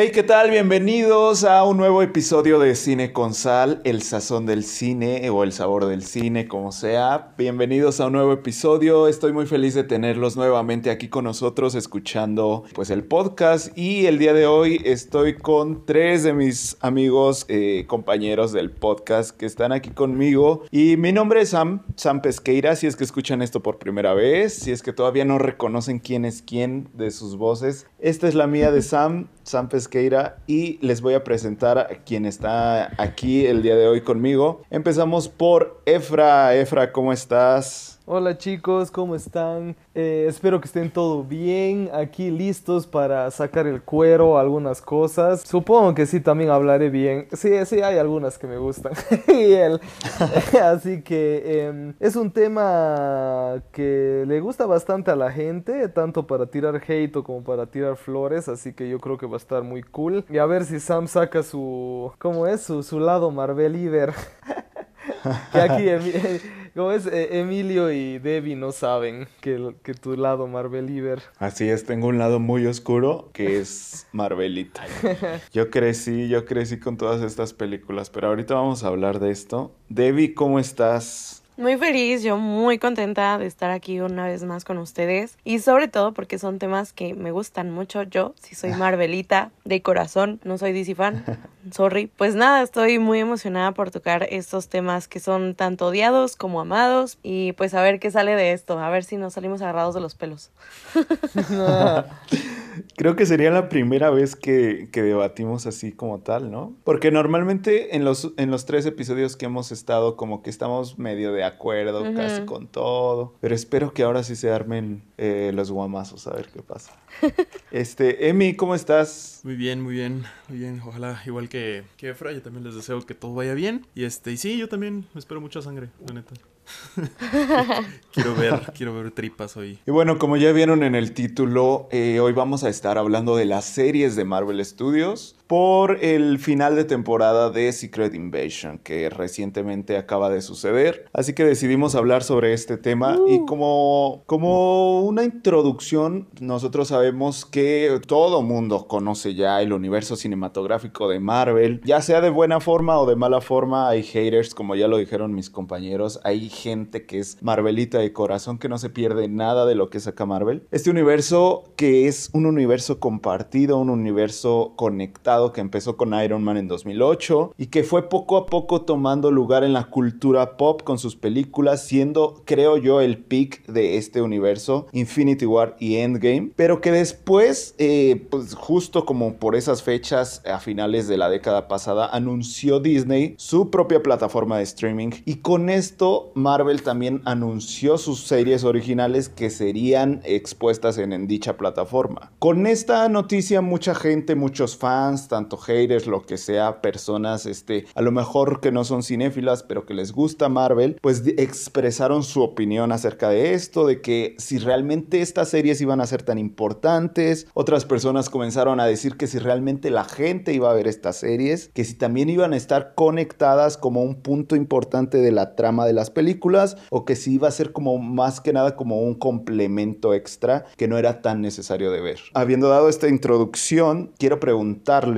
Hey, ¿qué tal? Bienvenidos a un nuevo episodio de Cine con Sal, el sazón del cine o el sabor del cine, como sea. Bienvenidos a un nuevo episodio. Estoy muy feliz de tenerlos nuevamente aquí con nosotros escuchando pues el podcast y el día de hoy estoy con tres de mis amigos eh, compañeros del podcast que están aquí conmigo y mi nombre es Sam, Sam Pesqueira, si es que escuchan esto por primera vez, si es que todavía no reconocen quién es quién de sus voces. Esta es la mía de Sam, Sam Pesqueira y les voy a presentar a quien está aquí el día de hoy conmigo. Empezamos por Efra. Efra, ¿cómo estás? Hola chicos, ¿cómo están? Eh, espero que estén todo bien, aquí listos para sacar el cuero, algunas cosas. Supongo que sí, también hablaré bien. Sí, sí, hay algunas que me gustan. y él. Así que em, es un tema que le gusta bastante a la gente, tanto para tirar hate como para tirar flores, así que yo creo que va a estar muy cool. Y a ver si Sam saca su... ¿Cómo es? Su, su lado Marvel Iver. que aquí, como es? Eh, Emilio y Debbie no saben que, que tu lado Marveliver. Así es, tengo un lado muy oscuro que es Marvelita. Yo crecí, yo crecí con todas estas películas, pero ahorita vamos a hablar de esto. Debbie, ¿cómo estás? Muy feliz, yo muy contenta de estar aquí una vez más con ustedes y sobre todo porque son temas que me gustan mucho. Yo, si soy Marvelita de corazón, no soy DC fan, sorry. Pues nada, estoy muy emocionada por tocar estos temas que son tanto odiados como amados y pues a ver qué sale de esto, a ver si nos salimos agarrados de los pelos. Creo que sería la primera vez que, que, debatimos así como tal, ¿no? Porque normalmente en los, en los tres episodios que hemos estado como que estamos medio de acuerdo casi con todo, pero espero que ahora sí se armen eh, los guamazos a ver qué pasa. este, Emi, ¿cómo estás? Muy bien, muy bien, muy bien. Ojalá igual que, que Efra, yo también les deseo que todo vaya bien. Y este, y sí, yo también espero mucha sangre, la neta. quiero ver, quiero ver tripas hoy. Y bueno, como ya vieron en el título, eh, hoy vamos a estar hablando de las series de Marvel Studios por el final de temporada de Secret Invasion que recientemente acaba de suceder. Así que decidimos hablar sobre este tema y uh. como, como una introducción, nosotros sabemos que todo mundo conoce ya el universo cinematográfico de Marvel, ya sea de buena forma o de mala forma, hay haters, como ya lo dijeron mis compañeros, hay gente que es Marvelita de corazón que no se pierde nada de lo que saca Marvel. Este universo que es un universo compartido, un universo conectado, que empezó con Iron Man en 2008 y que fue poco a poco tomando lugar en la cultura pop con sus películas, siendo, creo yo, el peak de este universo, Infinity War y Endgame, pero que después, eh, pues justo como por esas fechas, a finales de la década pasada, anunció Disney su propia plataforma de streaming y con esto Marvel también anunció sus series originales que serían expuestas en dicha plataforma. Con esta noticia mucha gente, muchos fans, tanto haters, lo que sea, personas, este, a lo mejor que no son cinéfilas, pero que les gusta Marvel, pues expresaron su opinión acerca de esto, de que si realmente estas series iban a ser tan importantes, otras personas comenzaron a decir que si realmente la gente iba a ver estas series, que si también iban a estar conectadas como un punto importante de la trama de las películas, o que si iba a ser como más que nada como un complemento extra que no era tan necesario de ver. Habiendo dado esta introducción, quiero preguntarle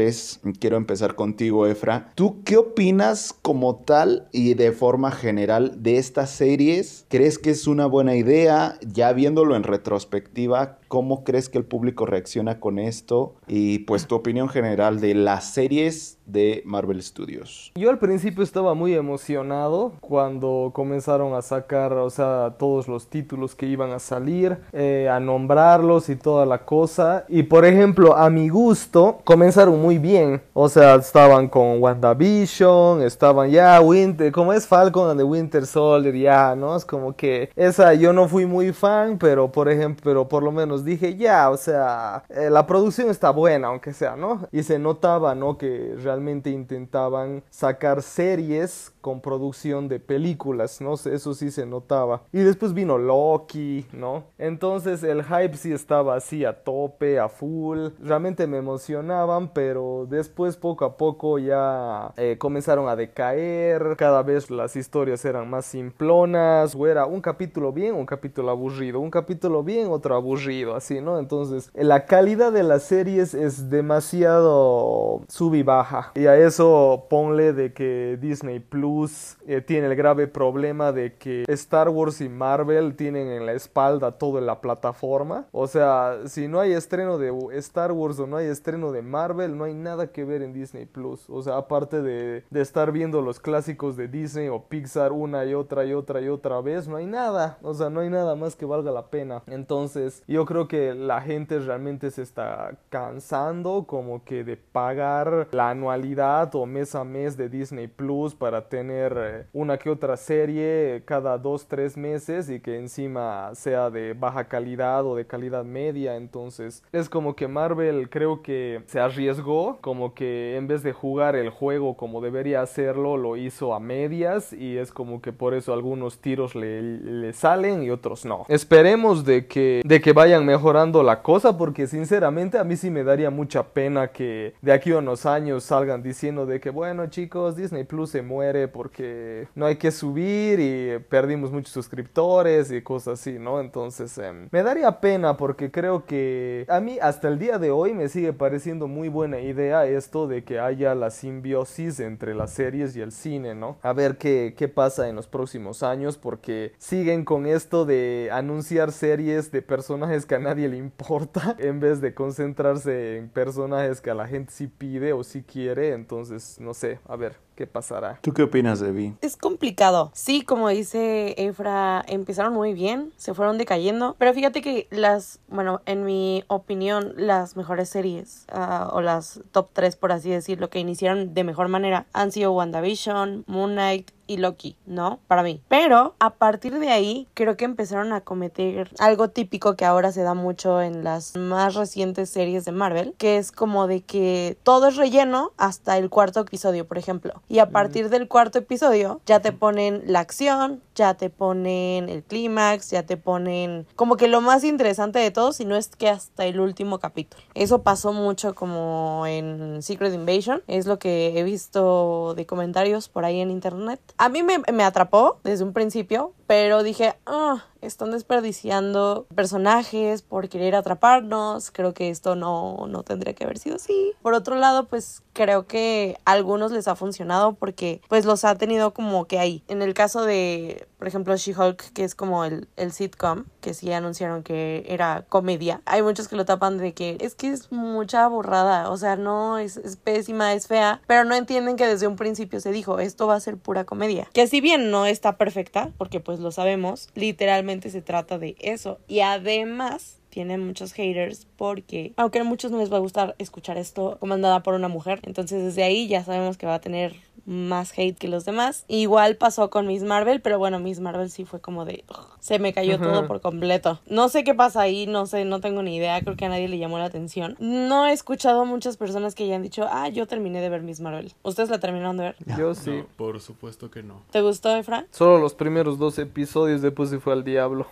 quiero empezar contigo, Efra. ¿Tú qué opinas como tal y de forma general de estas series? ¿Crees que es una buena idea? Ya viéndolo en retrospectiva, ¿cómo crees que el público reacciona con esto? Y pues tu opinión general de las series de Marvel Studios. Yo al principio estaba muy emocionado cuando comenzaron a sacar, o sea, todos los títulos que iban a salir, eh, a nombrarlos y toda la cosa. Y por ejemplo, a mi gusto, comenzaron muy bien. O sea, estaban con WandaVision, estaban ya Winter, como es Falcon and the Winter Soldier, ya, ¿no? Es como que esa yo no fui muy fan, pero por ejemplo, pero por lo menos dije ya, o sea, eh, la producción está buena, aunque sea, ¿no? Y se notaba, ¿no? Que realmente intentaban sacar series con producción de películas, ¿no? Eso sí se notaba. Y después vino Loki, ¿no? Entonces el hype sí estaba así a tope, a full. Realmente me emocionaban, pero después poco a poco ya eh, comenzaron a decaer. Cada vez las historias eran más simplonas. O era un capítulo bien, un capítulo aburrido. Un capítulo bien, otro aburrido. Así, ¿no? Entonces, la calidad de las series es demasiado sub y baja. Y a eso ponle de que Disney Plus eh, tiene el grave problema de que Star Wars y Marvel tienen en la espalda toda la plataforma. O sea, si no hay estreno de Star Wars o no hay estreno de Marvel, no hay nada que ver en Disney Plus. O sea, aparte de estar viendo los clásicos de Disney o Pixar una y otra y otra y otra vez, no hay nada. O sea, no hay nada más que valga la pena. Entonces, yo creo que la gente realmente se está cansando como que de pagar la anualidad o mes a mes de Disney Plus para tener eh, una que otra serie cada dos, tres meses y que encima sea de baja calidad o de calidad media. Entonces, es como que Marvel creo que se arriesgó, como que en vez de jugar el juego como debería hacerlo, lo hizo a medias y es como que por eso algunos tiros le, le salen y otros no. Esperemos de que, de que vayan mejorando la cosa porque sinceramente a mí sí me daría mucha pena que de aquí a unos años salgan diciendo de que bueno chicos Disney Plus se muere porque no hay que subir y perdimos muchos suscriptores y cosas así, ¿no? Entonces em, me daría pena porque creo que a mí hasta el día de hoy me sigue pareciendo muy buena idea esto de que haya la simbiosis entre las series y el cine, ¿no? A ver qué, qué pasa en los próximos años porque siguen con esto de anunciar series de personajes que nadie le importa en vez de concentrarse en personajes que a la gente sí pide o sí quiere. Entonces, no sé, a ver qué pasará. ¿Tú qué opinas, Debbie? Es complicado. Sí, como dice Efra, empezaron muy bien, se fueron decayendo, pero fíjate que las, bueno, en mi opinión, las mejores series uh, o las top 3, por así decirlo, que iniciaron de mejor manera han sido WandaVision, Moon Knight, y Loki, ¿no? Para mí. Pero a partir de ahí creo que empezaron a cometer algo típico que ahora se da mucho en las más recientes series de Marvel, que es como de que todo es relleno hasta el cuarto episodio, por ejemplo. Y a partir del cuarto episodio ya te ponen la acción, ya te ponen el clímax, ya te ponen como que lo más interesante de todo, si no es que hasta el último capítulo. Eso pasó mucho como en Secret Invasion, es lo que he visto de comentarios por ahí en internet. A mí me, me atrapó desde un principio, pero dije, ah, están desperdiciando personajes por querer atraparnos, creo que esto no, no tendría que haber sido así. Por otro lado, pues creo que a algunos les ha funcionado porque pues los ha tenido como que ahí. En el caso de, por ejemplo, She-Hulk, que es como el, el sitcom, que sí anunciaron que era comedia, hay muchos que lo tapan de que es que es mucha borrada, o sea, no, es, es pésima, es fea, pero no entienden que desde un principio se dijo, esto va a ser pura comedia. Que si bien no está perfecta, porque pues lo sabemos, literalmente se trata de eso. Y además tiene muchos haters porque, aunque a muchos no les va a gustar escuchar esto comandada por una mujer, entonces desde ahí ya sabemos que va a tener más hate que los demás. Igual pasó con Miss Marvel, pero bueno, Miss Marvel sí fue como de... ugh, se me cayó todo por completo. No sé qué pasa ahí, no sé, no tengo ni idea, creo que a nadie le llamó la atención. No he escuchado a muchas personas que hayan dicho, ah, yo terminé de ver Miss Marvel. ¿Ustedes la terminaron de ver? Yo sí. No, por supuesto que no. ¿Te gustó, Efra? Solo los primeros dos episodios, después se fue al diablo.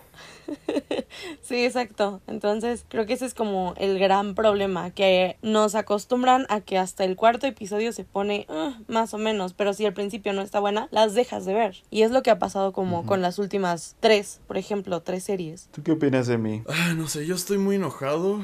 Sí, exacto. Entonces, creo que ese es como el gran problema, que nos acostumbran a que hasta el cuarto episodio se pone "Ah, más o menos, pero si al principio no está buena, las dejas de ver. Y es lo que ha pasado como con las últimas tres, por ejemplo, tres series. ¿Tú qué opinas de mí? Ah, no sé, yo estoy muy enojado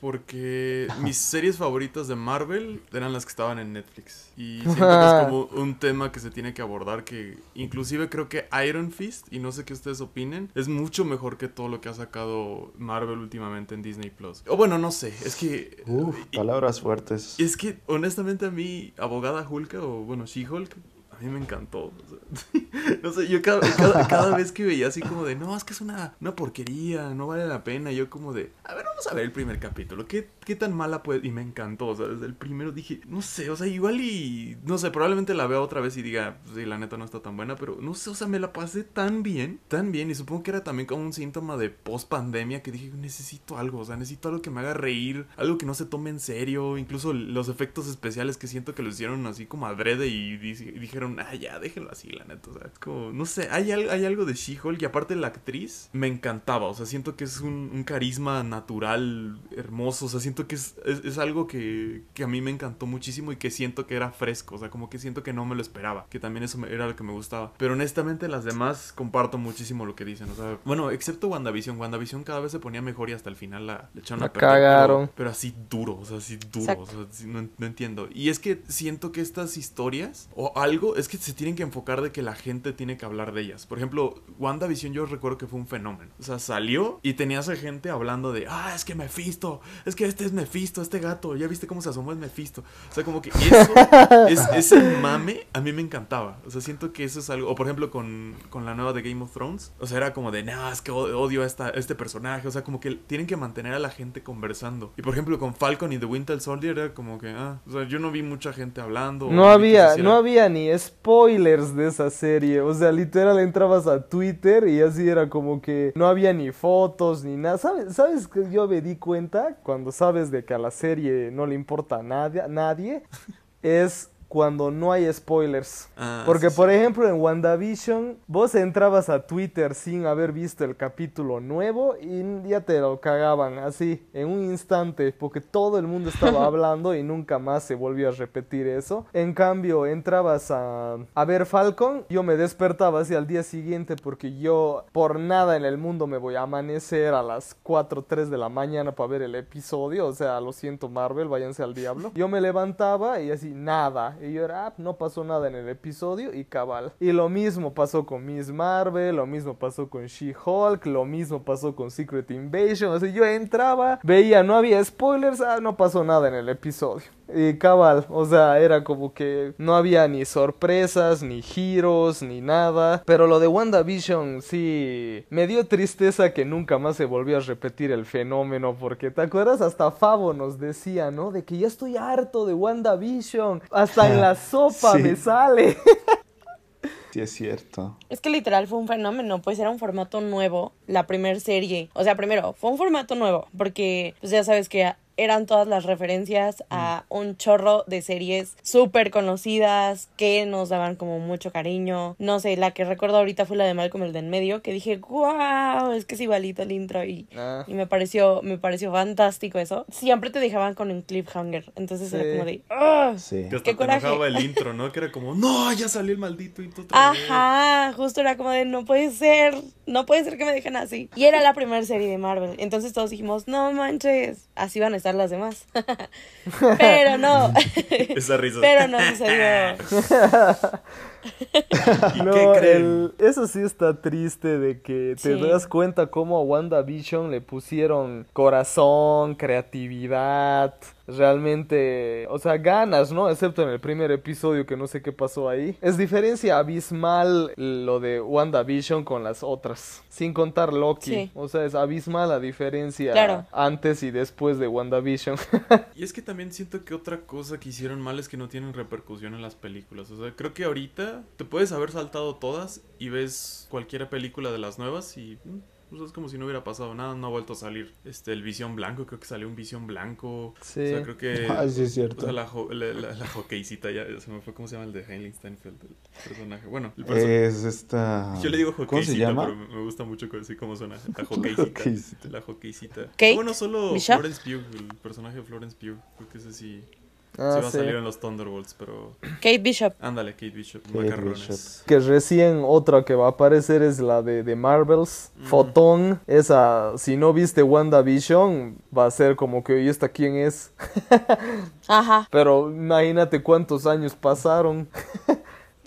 porque mis series favoritas de Marvel eran las que estaban en Netflix. Y siento que es como un tema que se tiene que abordar que inclusive creo que Iron Fist, y no sé qué ustedes opinen, es mucho mejor que todo lo que ha sacado Marvel últimamente en Disney Plus. O bueno, no sé, es que... Uf, palabras fuertes. Es que honestamente a mí, abogada Hulka o bueno, She-Hulk, a mí me encantó. o sea, no sé, yo cada, cada, cada vez que veía así como de, no, es que es una, una porquería, no vale la pena. Yo como de, a ver, vamos a ver el primer capítulo. ¿Qué, qué tan mala puede? Y me encantó. O sea, desde el primero dije, no sé, o sea, igual y, no sé, probablemente la vea otra vez y diga, sí, la neta no está tan buena, pero no sé, o sea, me la pasé tan bien, tan bien. Y supongo que era también como un síntoma de post pandemia que dije, necesito algo, o sea, necesito algo que me haga reír, algo que no se tome en serio. Incluso los efectos especiales que siento que lo hicieron así como adrede y di- dijeron, ah, ya, déjenlo así, la neta. O sea, como, no sé, hay, al- hay algo de She-Hulk y aparte la actriz me encantaba. O sea, siento que es un, un carisma natural, hermoso. O sea, siento que es, es, es algo que, que a mí me encantó muchísimo y que siento que era fresco. O sea, como que siento que no me lo esperaba. Que también eso me- era lo que me gustaba. Pero honestamente, las demás comparto muchísimo lo que dicen. O sea, bueno, excepto WandaVision. WandaVision cada vez se ponía mejor y hasta el final la, le echaron La a perder, cagaron. Pero, así duro, o sea, así duro. O sea, no, no entiendo. Y es que siento que estas historias o algo es que se tienen que enfocar de que la gente tiene que hablar de ellas. Por ejemplo, WandaVision yo recuerdo que fue un fenómeno. O sea, salió y tenías a gente hablando de, ah, es que Mephisto, es que este es Mephisto, este gato, ya viste cómo se asomó es Mephisto. O sea, como que eso, es, ese mame a mí me encantaba. O sea, siento que eso es algo, o por ejemplo con, con la nueva de Game of Thrones, o sea, era como de, no, es que odio a, esta, a este personaje. O sea, como que tienen que mantener a la gente conversando. Y por ejemplo con Falcon y The Winter Soldier era como que, ah, o sea, yo no vi mucha gente hablando. No había, no había ni spoilers de esa serie. O sea, literal entrabas a Twitter y así era como que no había ni fotos ni nada. ¿Sabes, ¿Sabes que yo me di cuenta cuando sabes de que a la serie no le importa a nadie? nadie es cuando no hay spoilers. Ah, Porque, sí, por sí. ejemplo, en WandaVision, vos entrabas a Twitter sin haber visto el capítulo nuevo y ya te lo cagaban así, en un instante, porque todo el mundo estaba hablando y nunca más se volvió a repetir eso. En cambio, entrabas a, a ver Falcon, yo me despertaba así al día siguiente porque yo por nada en el mundo me voy a amanecer a las 4 3 de la mañana para ver el episodio. O sea, lo siento Marvel, váyanse al diablo. Yo me levantaba y así, nada. Y yo era, ah, no pasó nada en el episodio y cabal. Y lo mismo pasó con Miss Marvel, lo mismo pasó con She-Hulk, lo mismo pasó con Secret Invasion. O sea, yo entraba, veía, no había spoilers, ah, no pasó nada en el episodio. Y cabal, o sea, era como que no había ni sorpresas, ni giros, ni nada. Pero lo de WandaVision sí me dio tristeza que nunca más se volvió a repetir el fenómeno. Porque te acuerdas, hasta Favo nos decía, ¿no? De que ya estoy harto de WandaVision. Hasta en la sopa Sí. me sale. Sí, es cierto. Es que literal fue un fenómeno, pues era un formato nuevo, la primer serie. O sea, primero, fue un formato nuevo, porque pues ya sabes que eran todas las referencias a un chorro de series súper conocidas que nos daban como mucho cariño. No sé, la que recuerdo ahorita fue la de Malcolm el de en medio, que dije, wow, es que es igualito el intro y, Ah. y me pareció, me pareció fantástico eso. Siempre te dejaban con un cliffhanger, entonces era como de, "Ah". Sí. Que hasta Qué te el intro, ¿no? Que era como, no, ya salió el maldito intro otra vez". Ajá, justo era como de no puede ser, no puede ser que me dejen así. Y era la primera serie de Marvel. Entonces todos dijimos, no manches, así van a estar las demás. Pero no, Esa risa. pero no sucedió. ¿Y No, qué creen? el- eso sí está triste de que te Sí. das cuenta cómo a WandaVision le pusieron corazón, creatividad, realmente, o sea, ganas, ¿no? Excepto en el primer episodio que no sé qué pasó ahí. Es diferencia abismal lo de WandaVision con las otras, sin contar Loki. Sí. O sea, es abismal la diferencia Claro. antes y después de WandaVision. Y es que también siento que otra cosa que hicieron mal es que no tienen repercusión en las películas. O sea, creo que ahorita te puedes haber saltado todas y ves cualquier película de las nuevas y mm, pues es como si no hubiera pasado nada. No ha vuelto a salir este el Visión Blanco. Creo que salió un Visión Blanco. Sí. O sea, creo que... Ah, sí, es O cierto. sea, la, jo- la, la, la hockeycita ya, ya se me fue. ¿Cómo se llama el de Heinlein Steinfeld? El personaje. Bueno, el personaje. Es esta. Yo le digo ¿Cómo se hockeycita, llama? pero me gusta mucho así como suena. La hockeycita. Hockeycita. La hockeycita. Ah, bueno, solo Bishop. Florence Pugh, el personaje de Florence Pugh. Creo que ese sí, Ah, sí va a salir en los Thunderbolts, pero... Kate Bishop. Ándale, Kate Bishop, Kate macarrones. Que recién otra que va a aparecer es la de, de Marvels, Fotón. Esa, si no viste WandaVision, va a ser como que, ¿y esta quién es? Ajá. Pero imagínate cuántos años pasaron.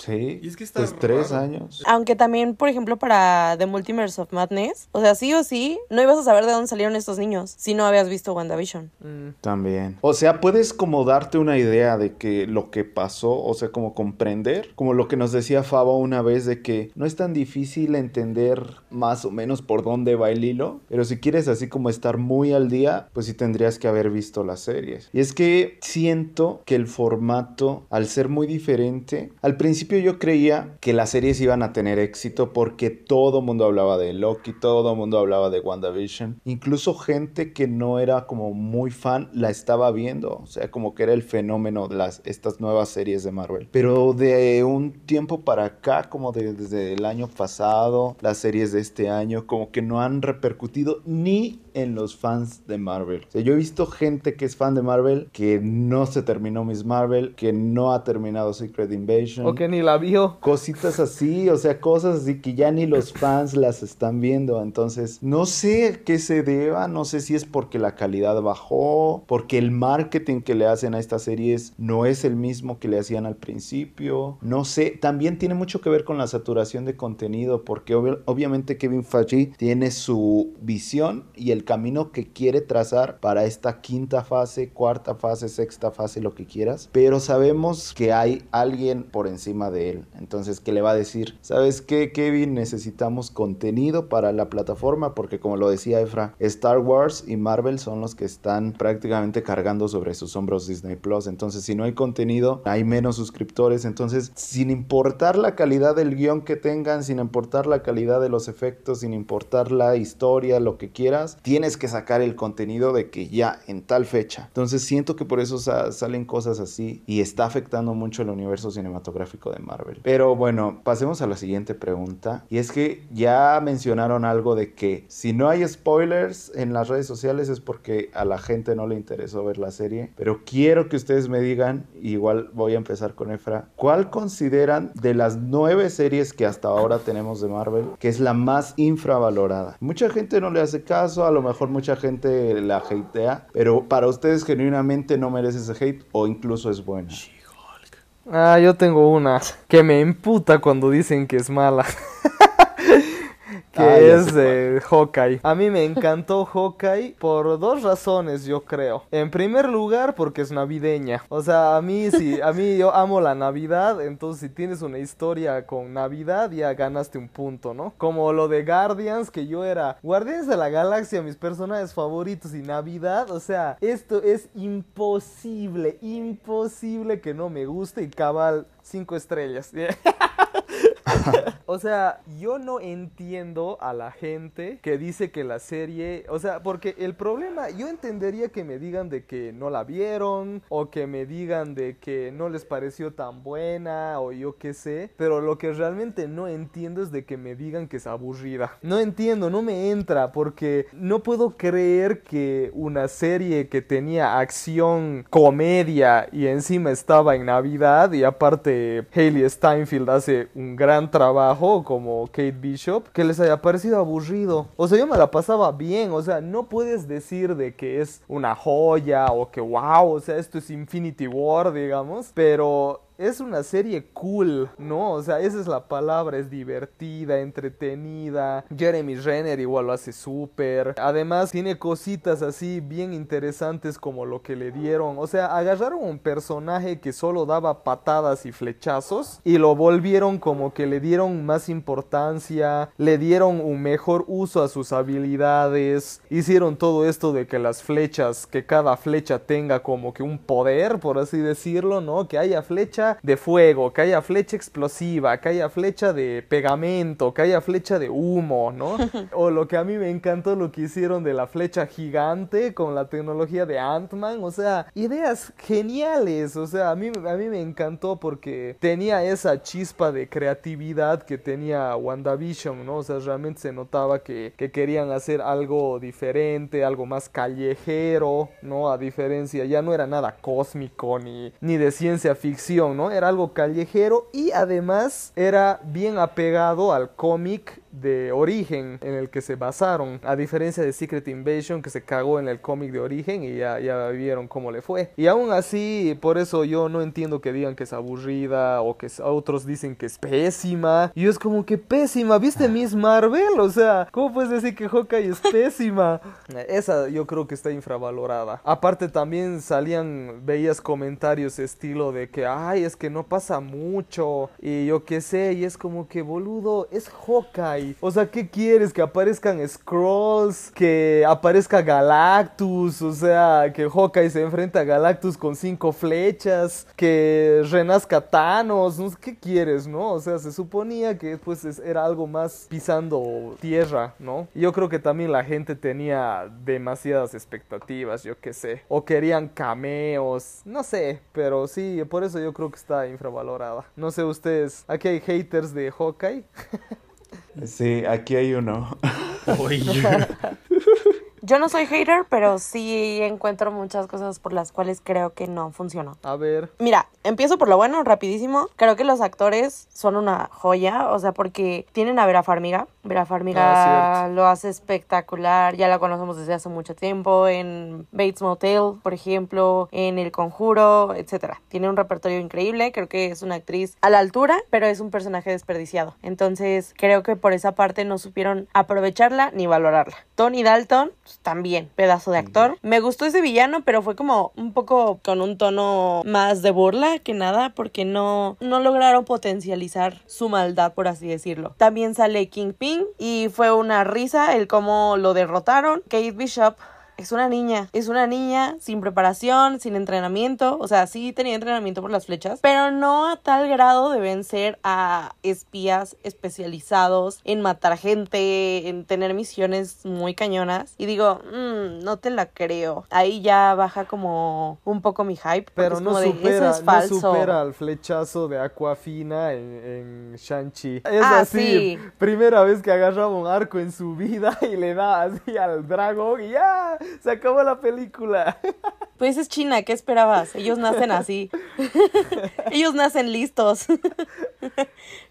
Sí. Y es que está Pues tres años. Aunque también, por ejemplo, para The Multiverse of Madness, o sea, sí o sí, no ibas a saber de dónde salieron estos niños si no habías visto WandaVision. Mm, También. O sea, puedes como darte una idea de que lo que pasó, o sea, como comprender, como lo que nos decía Faba una vez de que no es tan difícil entender más o menos por dónde va el hilo, pero si quieres así como estar muy al día, pues sí tendrías que haber visto las series. Y es que siento que el formato, al ser muy diferente, al principio yo creía que las series iban a tener éxito porque todo mundo hablaba de Loki, todo mundo hablaba de WandaVision. Incluso gente que no era como muy fan la estaba viendo. O sea, como que era el fenómeno de las, estas nuevas series de Marvel. Pero de un tiempo para acá, como desde el año pasado, las series de este año, como que no han repercutido ni en los fans de Marvel. O sea, yo he visto gente que es fan de Marvel que no se terminó Miss Marvel, que no ha terminado Secret Invasion. O que ni la vio. Cositas así, o sea, cosas así que ya ni los fans las están viendo. Entonces, no sé qué se deba, no sé si es porque la calidad bajó, porque el marketing que le hacen a estas series no es el mismo que le hacían al principio. No sé, también tiene mucho que ver con la saturación de contenido, porque obviamente Kevin Feige tiene su visión y el camino que quiere trazar para esta quinta fase, cuarta fase, sexta fase, lo que quieras. Pero sabemos que hay alguien por encima de él. Entonces, que le va a decir, ¿sabes qué, Kevin? Necesitamos contenido para la plataforma porque como lo decía Efra, Star Wars y Marvel son los que están prácticamente cargando sobre sus hombros Disney Plus. Entonces, si no hay contenido, hay menos suscriptores. Entonces, sin importar la calidad del guion que tengan, sin importar la calidad de los efectos, sin importar la historia, lo que quieras, tienes que sacar el contenido de que ya en tal fecha. Entonces siento que por eso salen cosas así y está afectando mucho el universo cinematográfico de Marvel. Pero bueno, pasemos a la siguiente pregunta. Y es que ya mencionaron algo de que si no hay spoilers en las redes sociales es porque a la gente no le interesó ver la serie. Pero quiero que ustedes me digan, igual voy a empezar con Efra, ¿cuál consideran de las nueve series que hasta ahora tenemos de Marvel que es la más infravalorada? Mucha gente no le hace caso, a lo mejor mucha gente la hatea, pero para ustedes genuinamente no merece ese hate o incluso es buena. Ah, yo tengo una que me imputa cuando dicen que es mala. que ah, es de Hawkeye. A mí me encantó Hawkeye por dos razones, yo creo. En primer lugar, porque es navideña. O sea, a mí sí, a mí yo amo la Navidad, entonces si tienes una historia con Navidad ya ganaste un punto, ¿no? Como lo de Guardians, que yo era Guardians de la Galaxia, mis personajes favoritos y Navidad, o sea, esto es imposible, imposible que no me guste y cabal cinco estrellas. o sea, yo no entiendo a la gente que dice que la serie, o sea, porque el problema, yo entendería que me digan de que no la vieron o que me digan de que no les pareció tan buena o yo qué sé, pero lo que realmente no entiendo es de que me digan que es aburrida. No entiendo, no me entra porque no puedo creer que una serie que tenía acción, comedia y encima estaba en Navidad y aparte Hayley Steinfeld hace un gran trabajo como Kate Bishop que les haya parecido aburrido. O sea, yo me la pasaba bien, o sea, no puedes decir de que es una joya o que wow, o sea, esto es Infinity War, digamos, pero es una serie cool, ¿no? O sea, esa es la palabra, es divertida, entretenida. Jeremy Renner igual lo hace súper. Además, tiene cositas así bien interesantes como lo que le dieron. O sea, agarraron un personaje que solo daba patadas y flechazos y lo volvieron como que le dieron más importancia, le dieron un mejor uso a sus habilidades. Hicieron todo esto de que las flechas, que cada flecha tenga como que un poder, por así decirlo, ¿no? Que haya flecha de fuego, que haya flecha explosiva, que haya flecha de pegamento, que haya flecha de humo, ¿no? o lo que a mí me encantó lo que hicieron de la flecha gigante con la tecnología de Ant-Man, o sea, ideas geniales, o sea, a mí, a mí me encantó porque tenía esa chispa de creatividad que tenía WandaVision, ¿no? O sea, realmente se notaba que, que querían hacer algo diferente, algo más callejero, ¿no? A diferencia, ya no era nada cósmico ni, ni de ciencia ficción, ¿no? Era algo callejero y además era bien apegado al cómic de origen en el que se basaron, a diferencia de Secret Invasion que se cagó en el cómic de origen y ya, ya vieron cómo le fue. Y aún así, por eso yo no entiendo que digan que es aburrida o que otros dicen que es pésima. Y es como que pésima, ¿viste Miss Marvel? O sea, ¿cómo puedes decir que Hawkeye es pésima? Esa yo creo que está infravalorada. Aparte también salían, veías comentarios estilo de que, ay, es que no pasa mucho y yo qué sé, y es como que boludo, es Hawkeye Hawkeye. O sea, ¿qué quieres? Que aparezcan Scrolls, que aparezca Galactus, o sea, que Hawkeye se enfrenta a Galactus con cinco flechas, que renazca Thanos, no ¿qué quieres, no? O sea, se suponía que pues es- era algo más pisando tierra, ¿no? Y yo creo que también la gente tenía demasiadas expectativas, yo qué sé, o querían cameos, no sé, pero sí, por eso yo creo que está infravalorada. No sé ustedes, aquí hay haters de Hawkeye. Sí, aquí hay uno. Oye. Yo no soy hater, pero sí encuentro muchas cosas por las cuales creo que no funcionó. A ver, Mira, empiezo por lo bueno, rapidísimo. Creo que los actores son una joya, o sea, porque tienen a Vera Farmiga. Vera Farmiga Ah, lo hace espectacular, ya la conocemos desde hace mucho tiempo en Bates Motel, por ejemplo, en El Conjuro, etcétera. Tiene un repertorio increíble, creo que es una actriz a la altura, pero es un personaje desperdiciado. Entonces, creo que por esa parte no supieron aprovecharla ni valorarla. Tony Dalton, pues, también, pedazo de actor. Me gustó ese villano, pero fue como un poco con un tono más de burla que nada, porque no, no lograron potencializar su maldad, por así decirlo. También sale Kingpin y fue una risa el cómo lo derrotaron. Kate Bishop es una niña, es una niña sin preparación, sin entrenamiento, o sea, sí tenía entrenamiento por las flechas, pero no a tal grado de vencer a espías especializados en matar gente, en tener misiones muy cañonas. Y digo, "Mm, no te la creo. Ahí ya baja como un poco mi hype. pero es no como de, "Eso supera, es no falso. supera al flechazo de Aquafina en, en Shang-Chi. Es Ah, así, sí. primera vez que agarraba un arco en su vida y le da así al dragón y ya, se acabó la película. Pues es China, ¿qué esperabas? Ellos nacen así. Ellos nacen listos.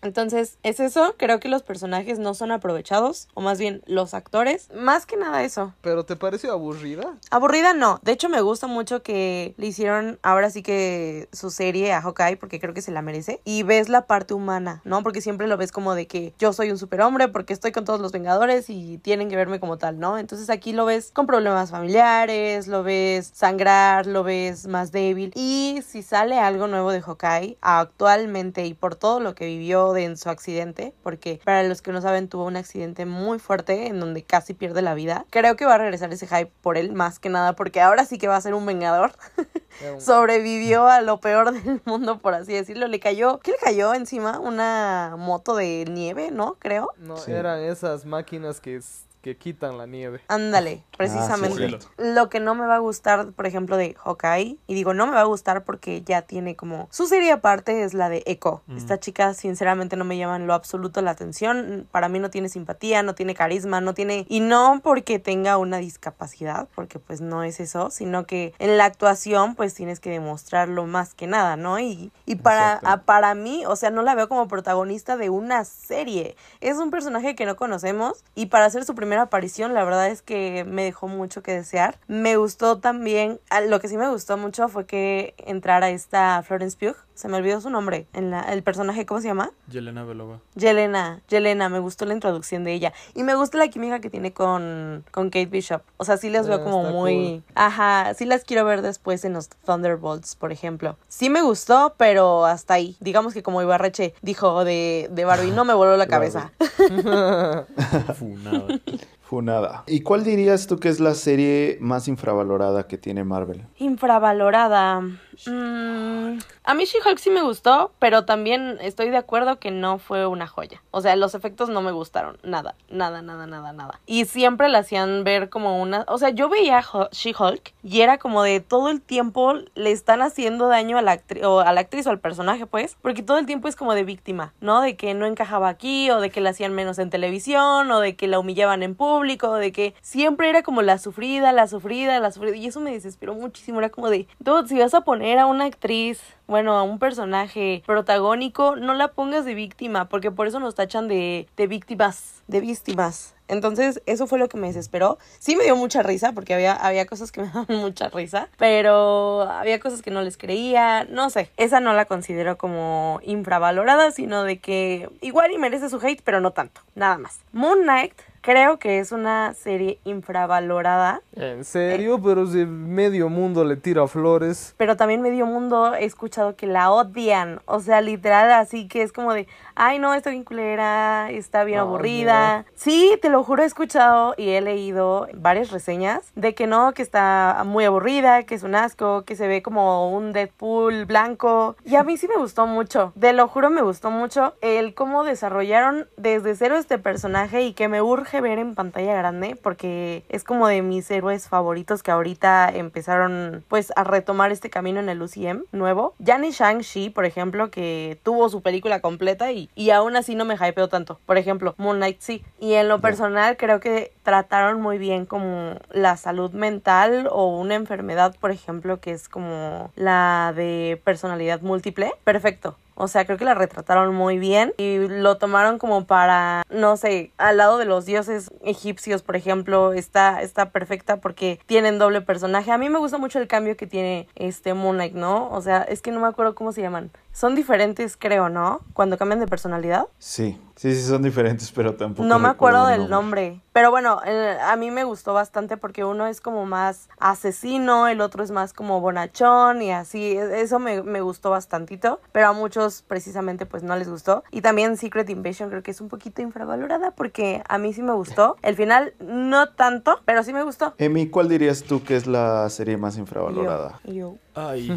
Entonces, es eso. Creo que los personajes no son aprovechados, o más bien los actores. Más que nada eso. ¿Pero te pareció aburrida? Aburrida no. De hecho, me gusta mucho que le hicieron ahora sí que su serie a Hawkeye, porque creo que se la merece. Y ves la parte humana, ¿no? Porque siempre lo ves como de que yo soy un superhombre porque estoy con todos los Vengadores y tienen que verme como tal, ¿no? Entonces aquí lo ves con problemas familiares, lo ves sangrar, lo ves más débil. Y si sale algo nuevo de Hawkeye, actualmente y por todo lo que vivió de en su accidente, porque para los que no saben tuvo un accidente muy fuerte en donde casi pierde la vida, creo que va a regresar ese hype por él más que nada, porque ahora sí que va a ser un vengador. Sobrevivió a lo peor del mundo, por así decirlo. Le cayó, ¿qué le cayó encima? Una moto de nieve, ¿no? Creo. No, Sí. eran esas máquinas que, que quitan la nieve. Ándale, precisamente. cierto. Lo que no me va a gustar, por ejemplo, de Hawkeye, y digo no me va a gustar porque ya tiene como su serie aparte es la de Echo. Esta chica, sinceramente, no me llama en lo absoluto la atención. Para mí no tiene simpatía, no tiene carisma, no tiene. Y no porque tenga una discapacidad, porque pues no es eso, sino que en la actuación, pues tienes que demostrarlo más que nada, ¿no? Y, y para, a- para mí, o sea, no la veo como protagonista de una serie. Es un personaje que no conocemos y para hacer su primera aparición, la verdad es que me dejó mucho que desear. Me gustó también, ah, lo que sí me gustó mucho fue que entrara esta Florence Pugh, se me olvidó su nombre, en la, el personaje, ¿cómo se llama? Yelena Belova. Yelena, Yelena, me gustó la introducción de ella. Y me gusta la química que tiene con, con Kate Bishop. O sea, sí las veo Ah, como muy... Ajá, sí las quiero ver después en los Thunderbolts, por ejemplo. Sí me gustó, pero hasta ahí. Digamos que como Ibarreche dijo de, de Barbie, no me voló la cabeza. Funada. ¿Y cuál dirías tú que es la serie más infravalorada que tiene Marvel? Infravalorada. Mm, a mí She-Hulk sí me gustó, pero también estoy de acuerdo que no fue una joya. O sea, los efectos no me gustaron. Nada, nada, nada, nada, nada. Y siempre la hacían ver como una... O sea, yo veía She-Hulk y era como de todo el tiempo le están haciendo daño a la, actri- o a la actriz o al personaje, pues. Porque todo el tiempo es como de víctima, ¿no? De que no encajaba aquí o de que la hacían menos en televisión o de que la humillaban en público de que siempre era como la sufrida, la sufrida, la sufrida. Y eso me desesperó muchísimo. Era como de, dude, si vas a poner a una actriz, bueno, a un personaje protagónico, no la pongas de víctima, porque por eso nos tachan de, de víctimas, de víctimas. Entonces, eso fue lo que me desesperó. Sí me dio mucha risa, porque había, había cosas que me daban mucha risa, pero había cosas que no les creía, no sé. Esa no la considero como infravalorada, sino de que igual y merece su hate, pero no tanto, nada más. Moon Knight creo que es una serie infravalorada. En serio, pero si medio mundo le tira flores. Pero también medio mundo he escuchado que la odian. O sea, literal, así que es como de, ay no, está bien culera, está bien Ay, aburrida. Sí, te lo juro, he escuchado y he leído varias reseñas de que no, que está muy aburrida, que es un asco, que se ve como un Deadpool blanco. Y a mí sí me gustó mucho. Te lo juro, me gustó mucho el cómo desarrollaron desde cero este personaje y que me urge ver en pantalla grande porque es como de mis héroes favoritos que ahorita empezaron pues a retomar este camino en el UCM nuevo. Ya ni Shang-Chi, por ejemplo, que tuvo su película completa y, y aún así no me hypeó tanto. Por ejemplo, Moon Knight sí. Y en lo personal creo que trataron muy bien como la salud mental o una enfermedad, por ejemplo, que es como la de personalidad múltiple. Perfecto. O sea, creo que la retrataron muy bien y lo tomaron como para, no sé, al lado de los dioses egipcios, por ejemplo, está, está perfecta porque tienen doble personaje. A mí me gusta mucho el cambio que tiene este Moon Knight, ¿no? O sea, es que no me acuerdo cómo se llaman. Son diferentes, creo, ¿no? Cuando cambian de personalidad. Sí, sí, sí son diferentes, pero tampoco. No me acuerdo del nombre. Pero bueno, eh, a mí me gustó bastante porque uno es como más asesino, el otro es más como bonachón y así. E- Eso me, me gustó bastantito. Pero a muchos precisamente pues no les gustó. Y también Secret Invasion creo que es un poquito infravalorada porque a mí sí me gustó. El final no tanto, pero sí me gustó. Emi, ¿cuál dirías tú que es la serie más infravalorada? Yo, yo. Ay,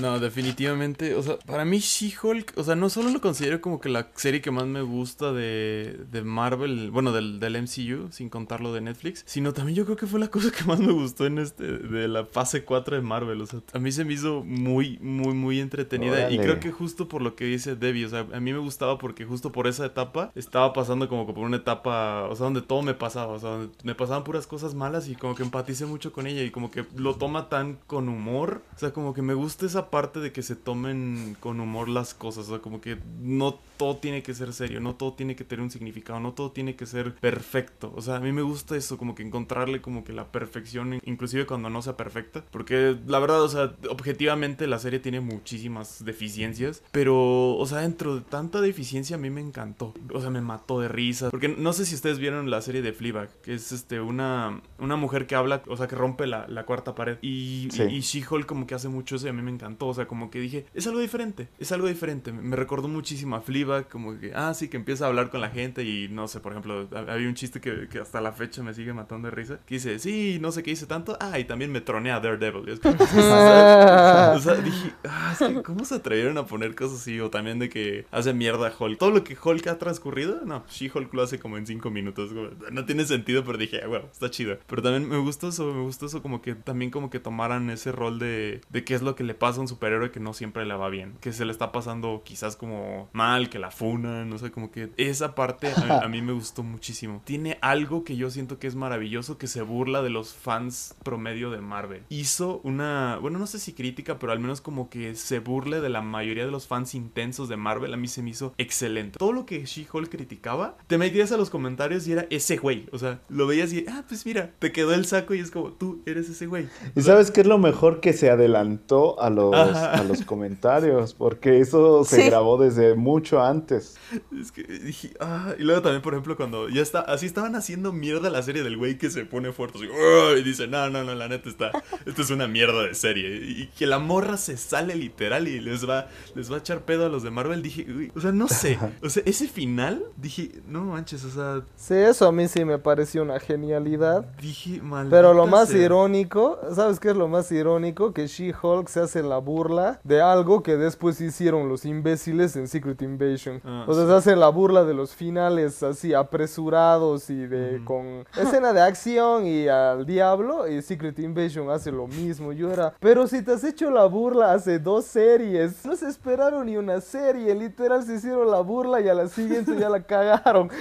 no, definitivamente, o sea, para mí She-Hulk, o sea, no solo lo considero como que la serie que más me gusta de, de Marvel, bueno, del, del MCU, sin contarlo de Netflix, sino también yo creo que fue la cosa que más me gustó en este, de la fase 4 de Marvel, o sea, a mí se me hizo muy, muy, muy entretenida y creo que justo por lo que dice Debbie, o sea, a mí me gustaba porque justo por esa etapa estaba pasando como que por una etapa, o sea, donde todo me pasaba, o sea, donde me pasaban puras cosas malas y como que empaticé mucho con ella y como que lo toma tan con humor, o sea, como que me gusta esa parte de que se tomen con humor las cosas, o sea, como que no todo tiene que ser serio, no todo tiene que tener un significado, no todo tiene que ser perfecto, o sea, a mí me gusta eso, como que encontrarle como que la perfección, inclusive cuando no sea perfecta, porque la verdad, o sea, objetivamente la serie tiene muchísimas deficiencias, pero, o sea, dentro de tanta deficiencia a mí me encantó, o sea, me mató de risa, porque no sé si ustedes vieron la serie de Fleabag, que es este, una, una mujer que habla, o sea, que rompe la, la cuarta pared, y, Sí. y She-Hulk como que hace mucho eso y a mí me encantó, o sea, como que dije, es algo diferente, es algo diferente, me, recordó muchísimo a Fleabag, como que, ah, sí, que empieza a hablar con la gente y no sé, por ejemplo, ha- había un chiste que, hasta la fecha me sigue matando de risa, que dice, sí, no sé qué hice tanto, ah, y también me tronea Daredevil, y es como, o sea, dije, ah, es que, ¿cómo se atrevieron a poner cosas así? O también de que hace mierda Hulk. Todo lo que Hulk ha transcurrido, no, She-Hulk lo hace como en cinco minutos. no tiene sentido, pero dije, ah, bueno, está chido. Pero también me gustó eso, me gustó eso como que también como que tomaran ese rol de, de qué es lo que le pasa a un superhéroe que no siempre le va bien. Que se le está pasando quizás como mal, que la funan, no sé, como que esa parte a, mí me gustó muchísimo. Tiene algo que yo siento que es maravilloso, que se burla de los fans promedio de Marvel. Hizo una, bueno, no sé si crítica, pero al menos como que se burle de la mayoría de los fans intensos de Marvel, a mí se me hizo excelente. Todo lo que She-Hulk criticaba, te metías a los comentarios y era ese güey. O sea, lo veías y, ah, pues mira, te quedó el saco y es como, tú eres ese güey. ¿Y sabes qué es lo mejor que se adelantó a los, Ajá. a los comentarios? Porque eso se Sí. grabó desde mucho antes. Es que dije, ah, y luego también, por ejemplo, cuando ya está, así estaban haciendo mierda la serie del güey que se pone fuerte, y dice, no, no, no, la neta está, esto es una mierda de serie. Y, y que la morra se sale literal y les va, les va a echar pedo a los de Marvel, dije, uy, o sea, no sé, o sea, ese final, dije, no manches, o sea, Sí, eso a mí sí me pareció una genialidad. dije mal. Pero lo más irónico, ¿sabes qué es lo más irónico? Que She-Hulk se hace la burla de algo que después hicieron los imbéciles en Secret Invasion. Ah, o sea, sí. se hacen la burla de los finales así apresurados y de con escena de acción y al diablo. Y Secret Invasion hace lo mismo. Yo era, pero si te has hecho la burla hace dos series, no se esperaron ni una serie, literal se hicieron la burla y a la siguiente ya la cagaron.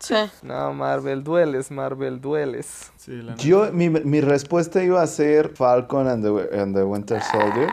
Sí. No, Marvel, dueles, Marvel, dueles. Sí, la. Yo, mi, mi respuesta iba a ser Falcon and the, and the Winter Soldier.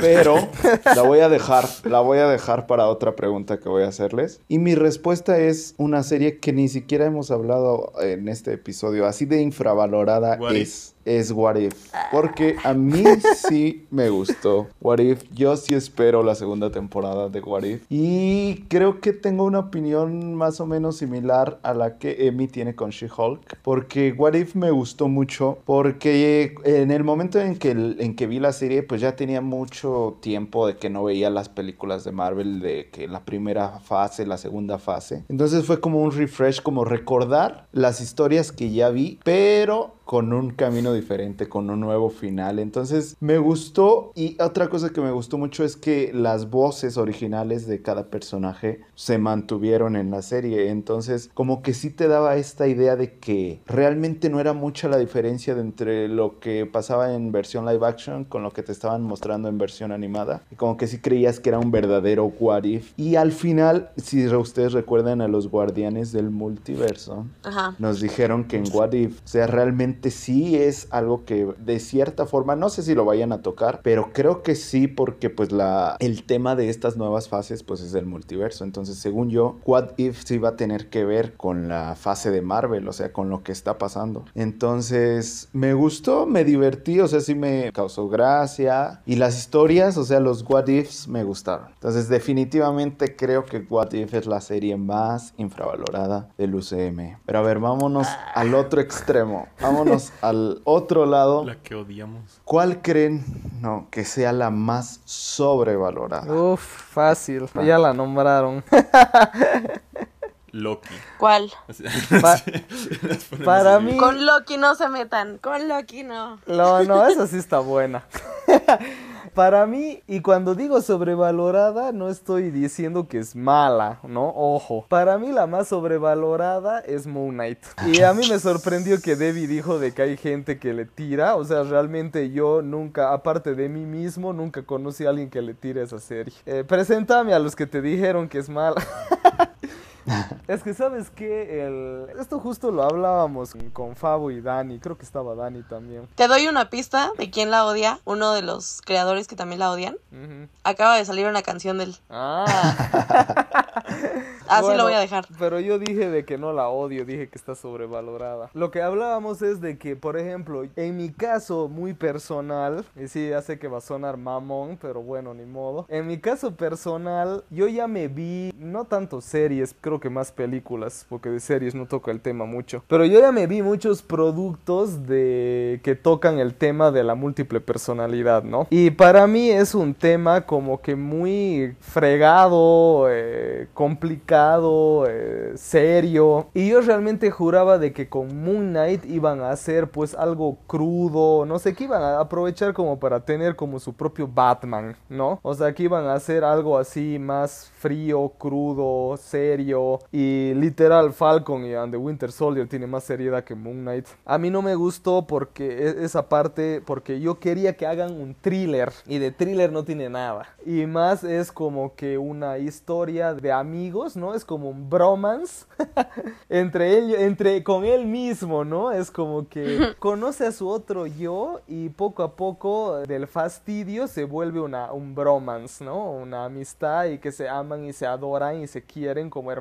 Pero la voy a dejar, la voy a dejar para otra pregunta que voy a hacerles. Y mi respuesta es una serie que ni siquiera hemos hablado en este episodio, así de infravalorada What If. es es What If. Porque a mí sí me gustó What If. Yo sí espero la segunda temporada de What If. Y creo que tengo una opinión más o menos similar a la que Emi tiene con She-Hulk. Porque What If me gustó mucho. Porque en el momento en que, en que vi la serie, pues ya tenía mucho tiempo de que no veía las películas de Marvel. De que la primera fase, la segunda fase. Entonces fue como un refresh, como recordar las historias que ya vi. Pero con un camino diferente, con un nuevo final. Entonces me gustó y otra cosa que me gustó mucho es que las voces originales de cada personaje se mantuvieron en la serie. Entonces como que sí te daba esta idea de que realmente no era mucha la diferencia de entre lo que pasaba en versión live action con lo que te estaban mostrando en versión animada. Y como que sí creías que era un verdadero what if. Y al final, si ustedes recuerdan a los guardianes del multiverso, Ajá. nos dijeron que en What If, o sea, realmente sí es algo que de cierta forma, no sé si lo vayan a tocar, pero creo que sí porque pues la, el tema de estas nuevas fases pues es el multiverso. Entonces, según yo, What If sí va a tener que ver con la fase de Marvel, o sea, con lo que está pasando. Entonces, me gustó, me divertí, o sea, sí me causó gracia. Y las historias, o sea, los What Ifs me gustaron. Entonces, definitivamente creo que What If es la serie más infravalorada del UCM. Pero a ver, vámonos al otro extremo. Vámonos al otro lado. La que odiamos. ¿Cuál creen no, que sea la más sobrevalorada? Uf, fácil. Ya la nombraron. Loki. ¿Cuál? Pa- para mí- Con Loki no se metan. Con Loki no. No, no, esa sí está buena. Para mí, y cuando digo sobrevalorada, no estoy diciendo que es mala, ¿no? Ojo. Para mí la más sobrevalorada es Moon Knight. Y a mí me sorprendió que Debbie dijo de que hay gente que le tira. O sea, realmente yo nunca, aparte de mí mismo, nunca conocí a alguien que le tire esa serie. Eh, preséntame a los que te dijeron que es mala. Es que sabes que el... esto justo lo hablábamos con Fabo y Dani, creo que estaba Dani también. Te doy una pista de quién la odia. Uno de los creadores que también la odian. Acaba de salir una canción del. Ah. Así Bueno, lo voy a dejar. Pero yo dije de que no la odio, dije que está sobrevalorada. Lo que hablábamos es de que, por ejemplo, en mi caso muy personal, y sí, ya sé que va a sonar mamón, pero bueno, ni modo. En mi caso personal, yo ya me vi, no tanto series, creo que más películas, porque de series no toca el tema mucho. Pero yo ya me vi muchos productos de que tocan el tema de la múltiple personalidad, ¿no? Y para mí es un tema como que muy fregado, eh, complicado, eh, serio. Y yo realmente juraba de que con Moon Knight iban a hacer pues algo crudo, no sé, que iban a aprovechar como para tener como su propio Batman, ¿no? O sea, que iban a hacer algo así más frío, crudo, serio. Y literal, Falcon y and the Winter Soldier tiene más seriedad que Moon Knight. A mí no me gustó porque e- esa parte, porque yo quería que hagan un thriller. Y de thriller no tiene nada. Y más es como que una historia de amigos, ¿no? Es como un bromance entre él, entre con él mismo, ¿no? Es como que conoce a su otro yo y poco a poco del fastidio se vuelve una, un bromance, ¿no? Una amistad y que se aman y se adoran y se quieren como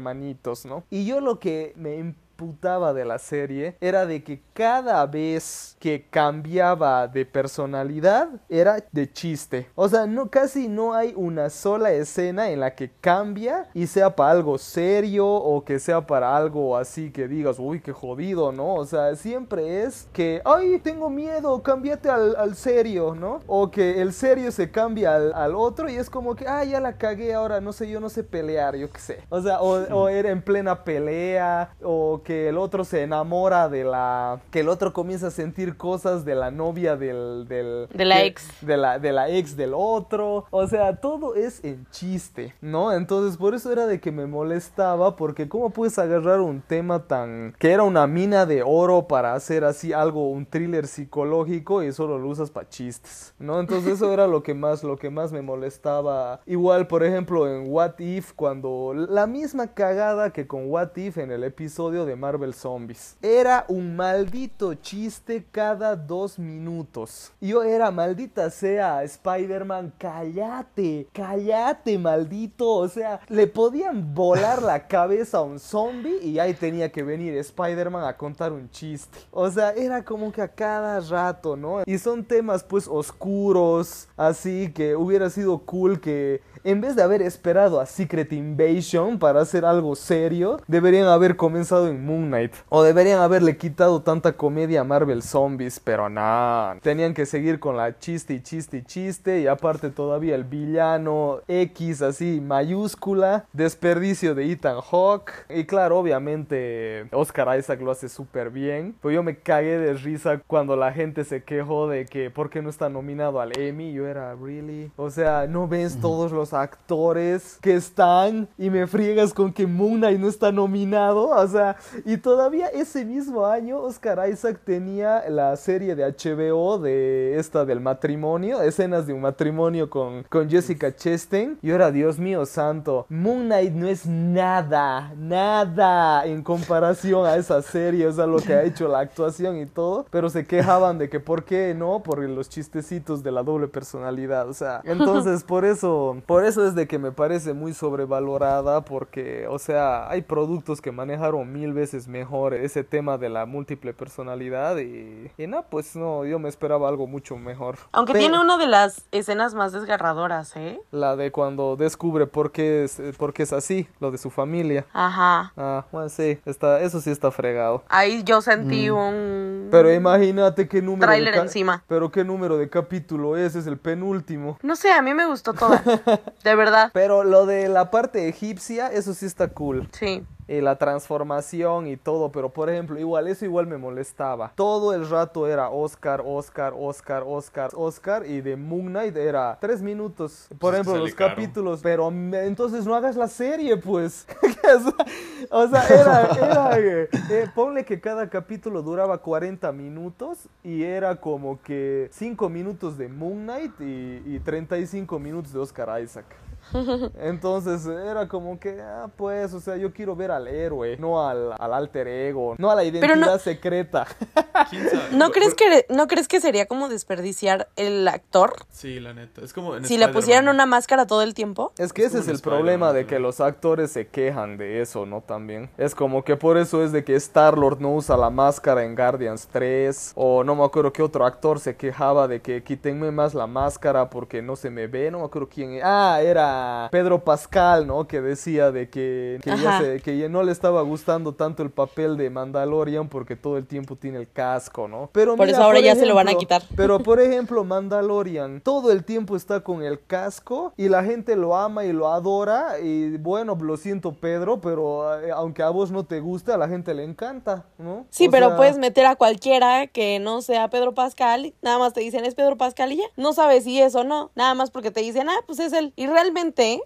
Y yo lo que me imputaba de la serie era de que cada vez que cambiaba de personalidad era de chiste. O sea, no casi no hay una sola escena en la que cambia y sea para algo serio o que sea para algo así que digas, uy, qué jodido, ¿no? O sea, siempre es que, ay, tengo miedo, cámbiate al, al serio, ¿no? O que el serio se cambia al, al otro y es como que, ay, ya la cagué ahora, no sé, yo no sé pelear, yo qué sé. O sea, o, o era en plena pelea o que el otro se enamora de la... que el otro comienza a sentir cosas de la novia del... del De la ex. De la, de la ex del otro. O sea, todo es en chiste, ¿no? Entonces por eso era de que me molestaba porque cómo puedes agarrar un tema tan... que era una mina de oro para hacer así algo, un thriller psicológico y solo lo usas para chistes, ¿no? Entonces eso era lo que más, lo que más me molestaba. Igual, por ejemplo, en What If, cuando la misma cagada que con What If en el episodio de Marvel Zombies. Era un maldito chiste cada dos minutos. Yo era maldita sea, Spider-Man, cállate, cállate, maldito. O sea, le podían volar la cabeza a un zombie y ahí tenía que venir Spider-Man a contar un chiste. O sea, era como que a cada rato, ¿no? Y son temas pues oscuros, así que hubiera sido cool que en vez de haber esperado a Secret Invasion para hacer algo serio, deberían haber comenzado en Moon Knight. O deberían haberle quitado tanta comedia a Marvel Zombies, pero no. Tenían que seguir con la chiste y chiste y chiste. Y aparte todavía el villano X así mayúscula. Desperdicio de Ethan Hawke. Y claro, obviamente Oscar Isaac lo hace súper bien. Pero yo me cagué de risa cuando la gente se quejó de que por qué no está nominado al Emmy. Yo era, really. O sea, no ves todos los actores que están y me friegas con que Moon Knight no está nominado. O sea, y todavía ese mismo año Oscar Isaac tenía la serie de HBO de esta del matrimonio, escenas de un matrimonio con, con Jessica Chastain. Y ahora, Dios mío santo, Moon Knight no es nada, nada en comparación a esa serie, o sea, lo que ha hecho la actuación y todo. Pero se quejaban de que por qué no, por los chistecitos de la doble personalidad. O sea, entonces por eso, por eso es de que me parece muy sobrevalorada porque, o sea, hay productos que manejaron mil veces mejor ese tema de la múltiple personalidad y, y no, pues no, yo me esperaba algo mucho mejor. Aunque tiene una de las escenas más desgarradoras, ¿eh? La de cuando descubre por qué es, por qué es así, lo de su familia. Ajá. Ah, bueno, sí, está, eso sí está fregado. Ahí yo sentí un... Pero imagínate qué número de ca- encima. Pero qué número de capítulo es, es el penúltimo. No sé, a mí me gustó toda. De verdad. Pero lo de la parte egipcia, eso sí está cool. Sí. Y la transformación y todo, pero por ejemplo, igual eso igual me molestaba. Todo el rato era Oscar, Oscar, Oscar, Oscar, Oscar y de Moon Knight era tres minutos. Por Pues ejemplo, los caro. capítulos, pero me- entonces no hagas la serie, pues. o sea, o sea, era, era eh, eh, ponle que cada capítulo duraba 40 minutos y era como que 5 minutos de Moon Knight y, y 35 minutos de Oscar Isaac. Entonces era como que, ah, pues, o sea, yo quiero ver al héroe, no al, al alter ego, no a la identidad no- secreta. ¿Quién sabe? ¿No crees que no crees que sería como desperdiciar el actor Sí, la neta. Es como en si le pusieran una máscara todo el tiempo? Es que ese es el problema de que los actores se quejan de eso, ¿no? También. Es como que por eso es de que Star-Lord no usa la máscara en Guardians 3. O no me acuerdo qué otro actor se quejaba de que quítenme más la máscara porque no se me ve. No me acuerdo quién. Ah, era Pedro Pascal, ¿no? Que decía de que, que, ya se- que ya no le estaba gustando tanto el papel de Mandalorian porque todo el tiempo tiene el casco, ¿no? Pero Por mira, eso ahora por ya se lo van a quitar. pero por ejemplo, Mandalorian todo el tiempo está con el casco y la gente lo ama y lo adora. Y bueno, lo siento, Pedro, pero eh, aunque a vos no te gusta, a la gente le encanta, ¿no? Sí, O pero sea, puedes meter a cualquiera que no sea Pedro Pascal, y nada más te dicen es Pedro Pascal y ya. No sabes si es o no, nada más porque te dicen, ah, pues es él. Y realmente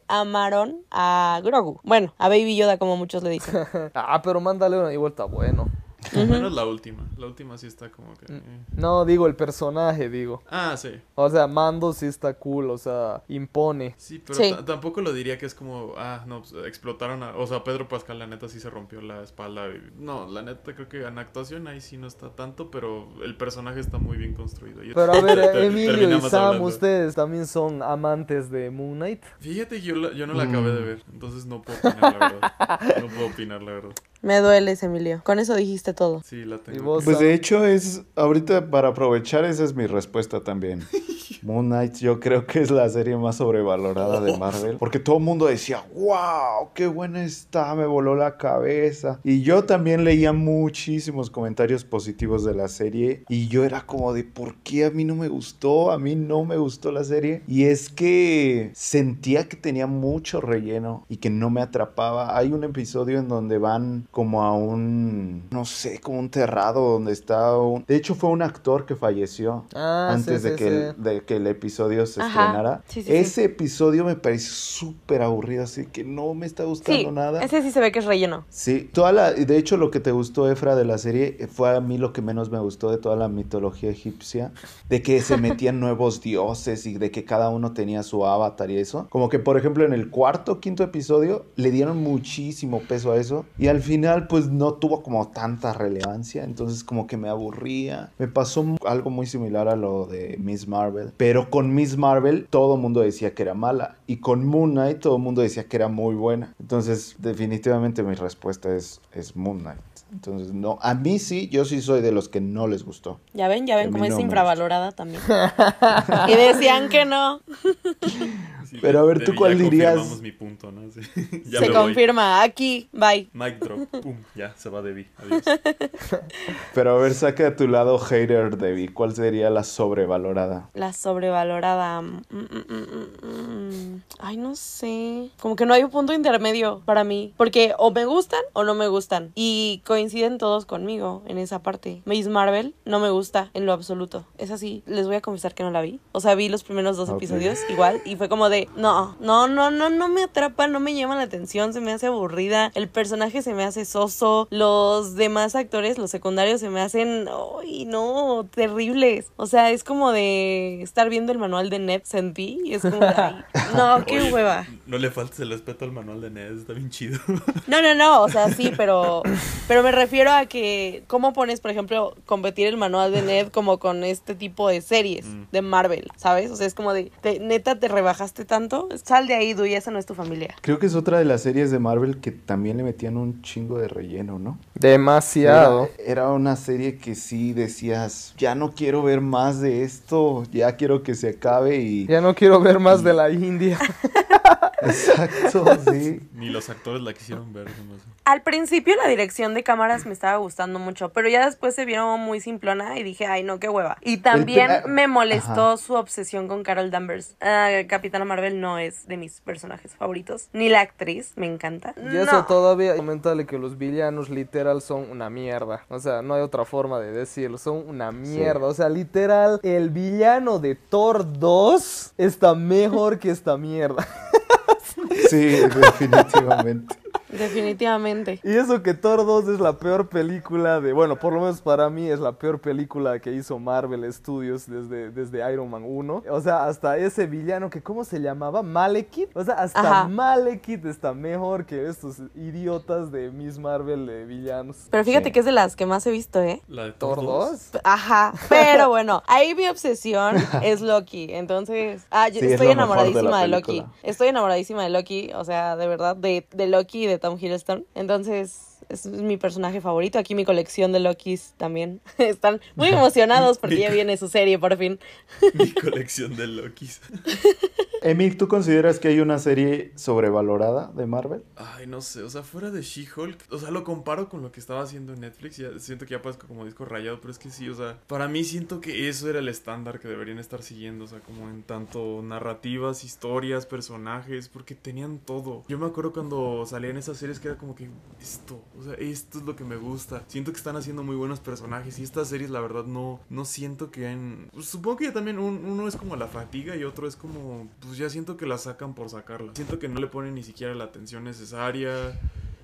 amaron a Grogu. Bueno, a Baby Yoda, como muchos le dicen. Ah, pero Mandalorian igual está bueno. Menos la última. La última sí está como Mm. que. eh. No, digo el personaje, digo. Ah, sí. O sea, Mando sí está cool, o sea, impone. Sí, pero Sí. ta- tampoco lo diría que es como, ah, no, pues, explotaron a... O sea, Pedro Pascal, la neta, sí se rompió la espalda. y- No, la neta, creo que en actuación ahí sí no está tanto, pero el personaje está muy bien construido. Y Pero a ver, te- te- Emilio y Sam, hablando. ustedes también son amantes de Moon Knight. Fíjate que yo, la- yo no la acabé de ver, entonces no puedo opinar, la verdad. No puedo opinar, la verdad. Me dueles, Emilio. Con eso dijiste todo. Sí, la tengo. Pues de hecho es, ahorita para aprovechar, esa es mi respuesta también. Moon Knight yo creo que es la serie más sobrevalorada de Marvel. Porque todo el mundo decía, wow, qué buena está, me voló la cabeza. Y yo también leía muchísimos comentarios positivos de la serie. Y yo era como de, ¿por qué a mí no me gustó? A mí no me gustó la serie. Y es que sentía que tenía mucho relleno y que no me atrapaba. Hay un episodio en donde van como a un, no sé, como un terrado donde está un... De hecho fue un actor que falleció Ah, antes sí, de, sí, que sí. El, de que el episodio se Ajá, estrenara. Ese episodio me pareció súper aburrido, así que no me está gustando nada. ese sí se ve que es relleno. Sí, toda la, de hecho lo que te gustó, Efra, de la serie eh, fue a mí lo que menos me gustó de toda la mitología egipcia, de que se metían nuevos dioses y de que cada uno tenía su avatar y eso. Como que, por ejemplo, en el cuarto, quinto episodio, le dieron muchísimo peso a eso y al final, pues no tuvo como tanta relevancia, entonces como que me aburría. Me pasó algo muy similar a lo de Miss Marvel, pero con Miss Marvel todo el mundo decía que era mala y con Moon Knight todo el mundo decía que era muy buena. Entonces, definitivamente mi respuesta es, es Moon Knight. Entonces, no, a mí sí, yo sí soy de los que no les gustó. Ya ven, ya ven cómo es no infravalorada también. y decían que no. Sí, Pero a ver, de- ¿tú ya cuál dirías? confirmamos mi punto, ¿no? Sí. Ya se voy. confirma. Aquí, bye. Mic drop, pum, ya se va Debbie. Adiós. Pero a ver, saca a tu lado hater, Debbie. ¿Cuál sería la sobrevalorada? La sobrevalorada. mm, mm, mm. Ay, no sé. Como que no hay un punto intermedio para mí. Porque o me gustan o no me gustan. Y coinciden todos conmigo en esa parte. Miss Marvel no me gusta en lo absoluto. Es así. Les voy a confesar que no la vi. O sea, vi los primeros dos episodios igual. Y fue como de, no, no, no, no, no me atrapa, no me llama la atención. Se me hace aburrida. El personaje se me hace soso. Los demás actores, los secundarios, se me hacen, ay, no, terribles. O sea, es como de estar viendo el manual de Ned sentí y es como de, ay, no, qué Oye, hueva. No le faltes el respeto al manual de Ned, está bien chido. No, no, no, o sea, sí, pero, pero me refiero a que, ¿cómo pones, por ejemplo, competir el manual de Ned como con este tipo de series Mm. de Marvel, ¿sabes? O sea, es como de, te- neta, te rebajaste tanto, sal de ahí, Duy, esa no es tu familia. Creo que es otra de las series de Marvel que también le metían un chingo de relleno, ¿no? Demasiado. Era, era una serie que sí decías, ya no quiero ver más de esto, ya quiero que se acabe y... Ya no quiero ver más de la India. Exacto, sí. Ni los actores la quisieron ver. hace. Al principio la dirección de cámaras me estaba gustando mucho, pero ya después se vieron muy simplona y dije, ay no, qué hueva. Y también pe- me molestó Ajá. su obsesión con Carol Danvers. Ah, Capitana Marvel no es de mis personajes favoritos, ni la actriz, me encanta. Y eso No. todavía coméntale que los villanos literal son una mierda. O sea, no hay otra forma de decirlo. Son una mierda. O sea, literal, el villano de Thor 2 está mejor que esta mierda. Sí, definitivamente. Definitivamente. Y eso que Thor 2 es la peor película de... Bueno, por lo menos para mí es la peor película que hizo Marvel Studios desde, desde Iron Man 1. O sea, hasta ese villano que... ¿Cómo se llamaba? Malekith. O sea, hasta Ajá. Malekith está mejor que estos idiotas de Miss Marvel de villanos. Pero fíjate Sí. que es de las que más he visto, ¿eh? La de Thor 2. Ajá, pero bueno, ahí mi obsesión es Loki, entonces, ah, yo Sí, es estoy mejor de enamoradísima de, Loki, estoy enamoradísima de Loki, o sea, de verdad, de, de Loki de Tom Hiddleston, entonces es mi personaje favorito, aquí mi colección de Lokis también, están muy emocionados porque ya viene su serie por fin. Mi colección de Lokis. Emil, ¿tú consideras que hay una serie sobrevalorada de Marvel? Ay, no sé, o sea, fuera de She-Hulk, o sea, lo comparo con lo que estaba haciendo en Netflix, ya siento que ya parezco como disco rayado, pero es que sí, o sea, para mí siento que eso era el estándar que deberían estar siguiendo, o sea, como en tanto narrativas, historias, personajes, porque tenían todo. Yo me acuerdo cuando salían esas series que era como que esto, o sea, esto es lo que me gusta. Siento que están haciendo muy buenos personajes y estas series la verdad no no siento que en pues, supongo que ya también un- uno es como la fatiga y otro es como ya siento que la sacan por sacarla. Siento que no le ponen ni siquiera la atención necesaria.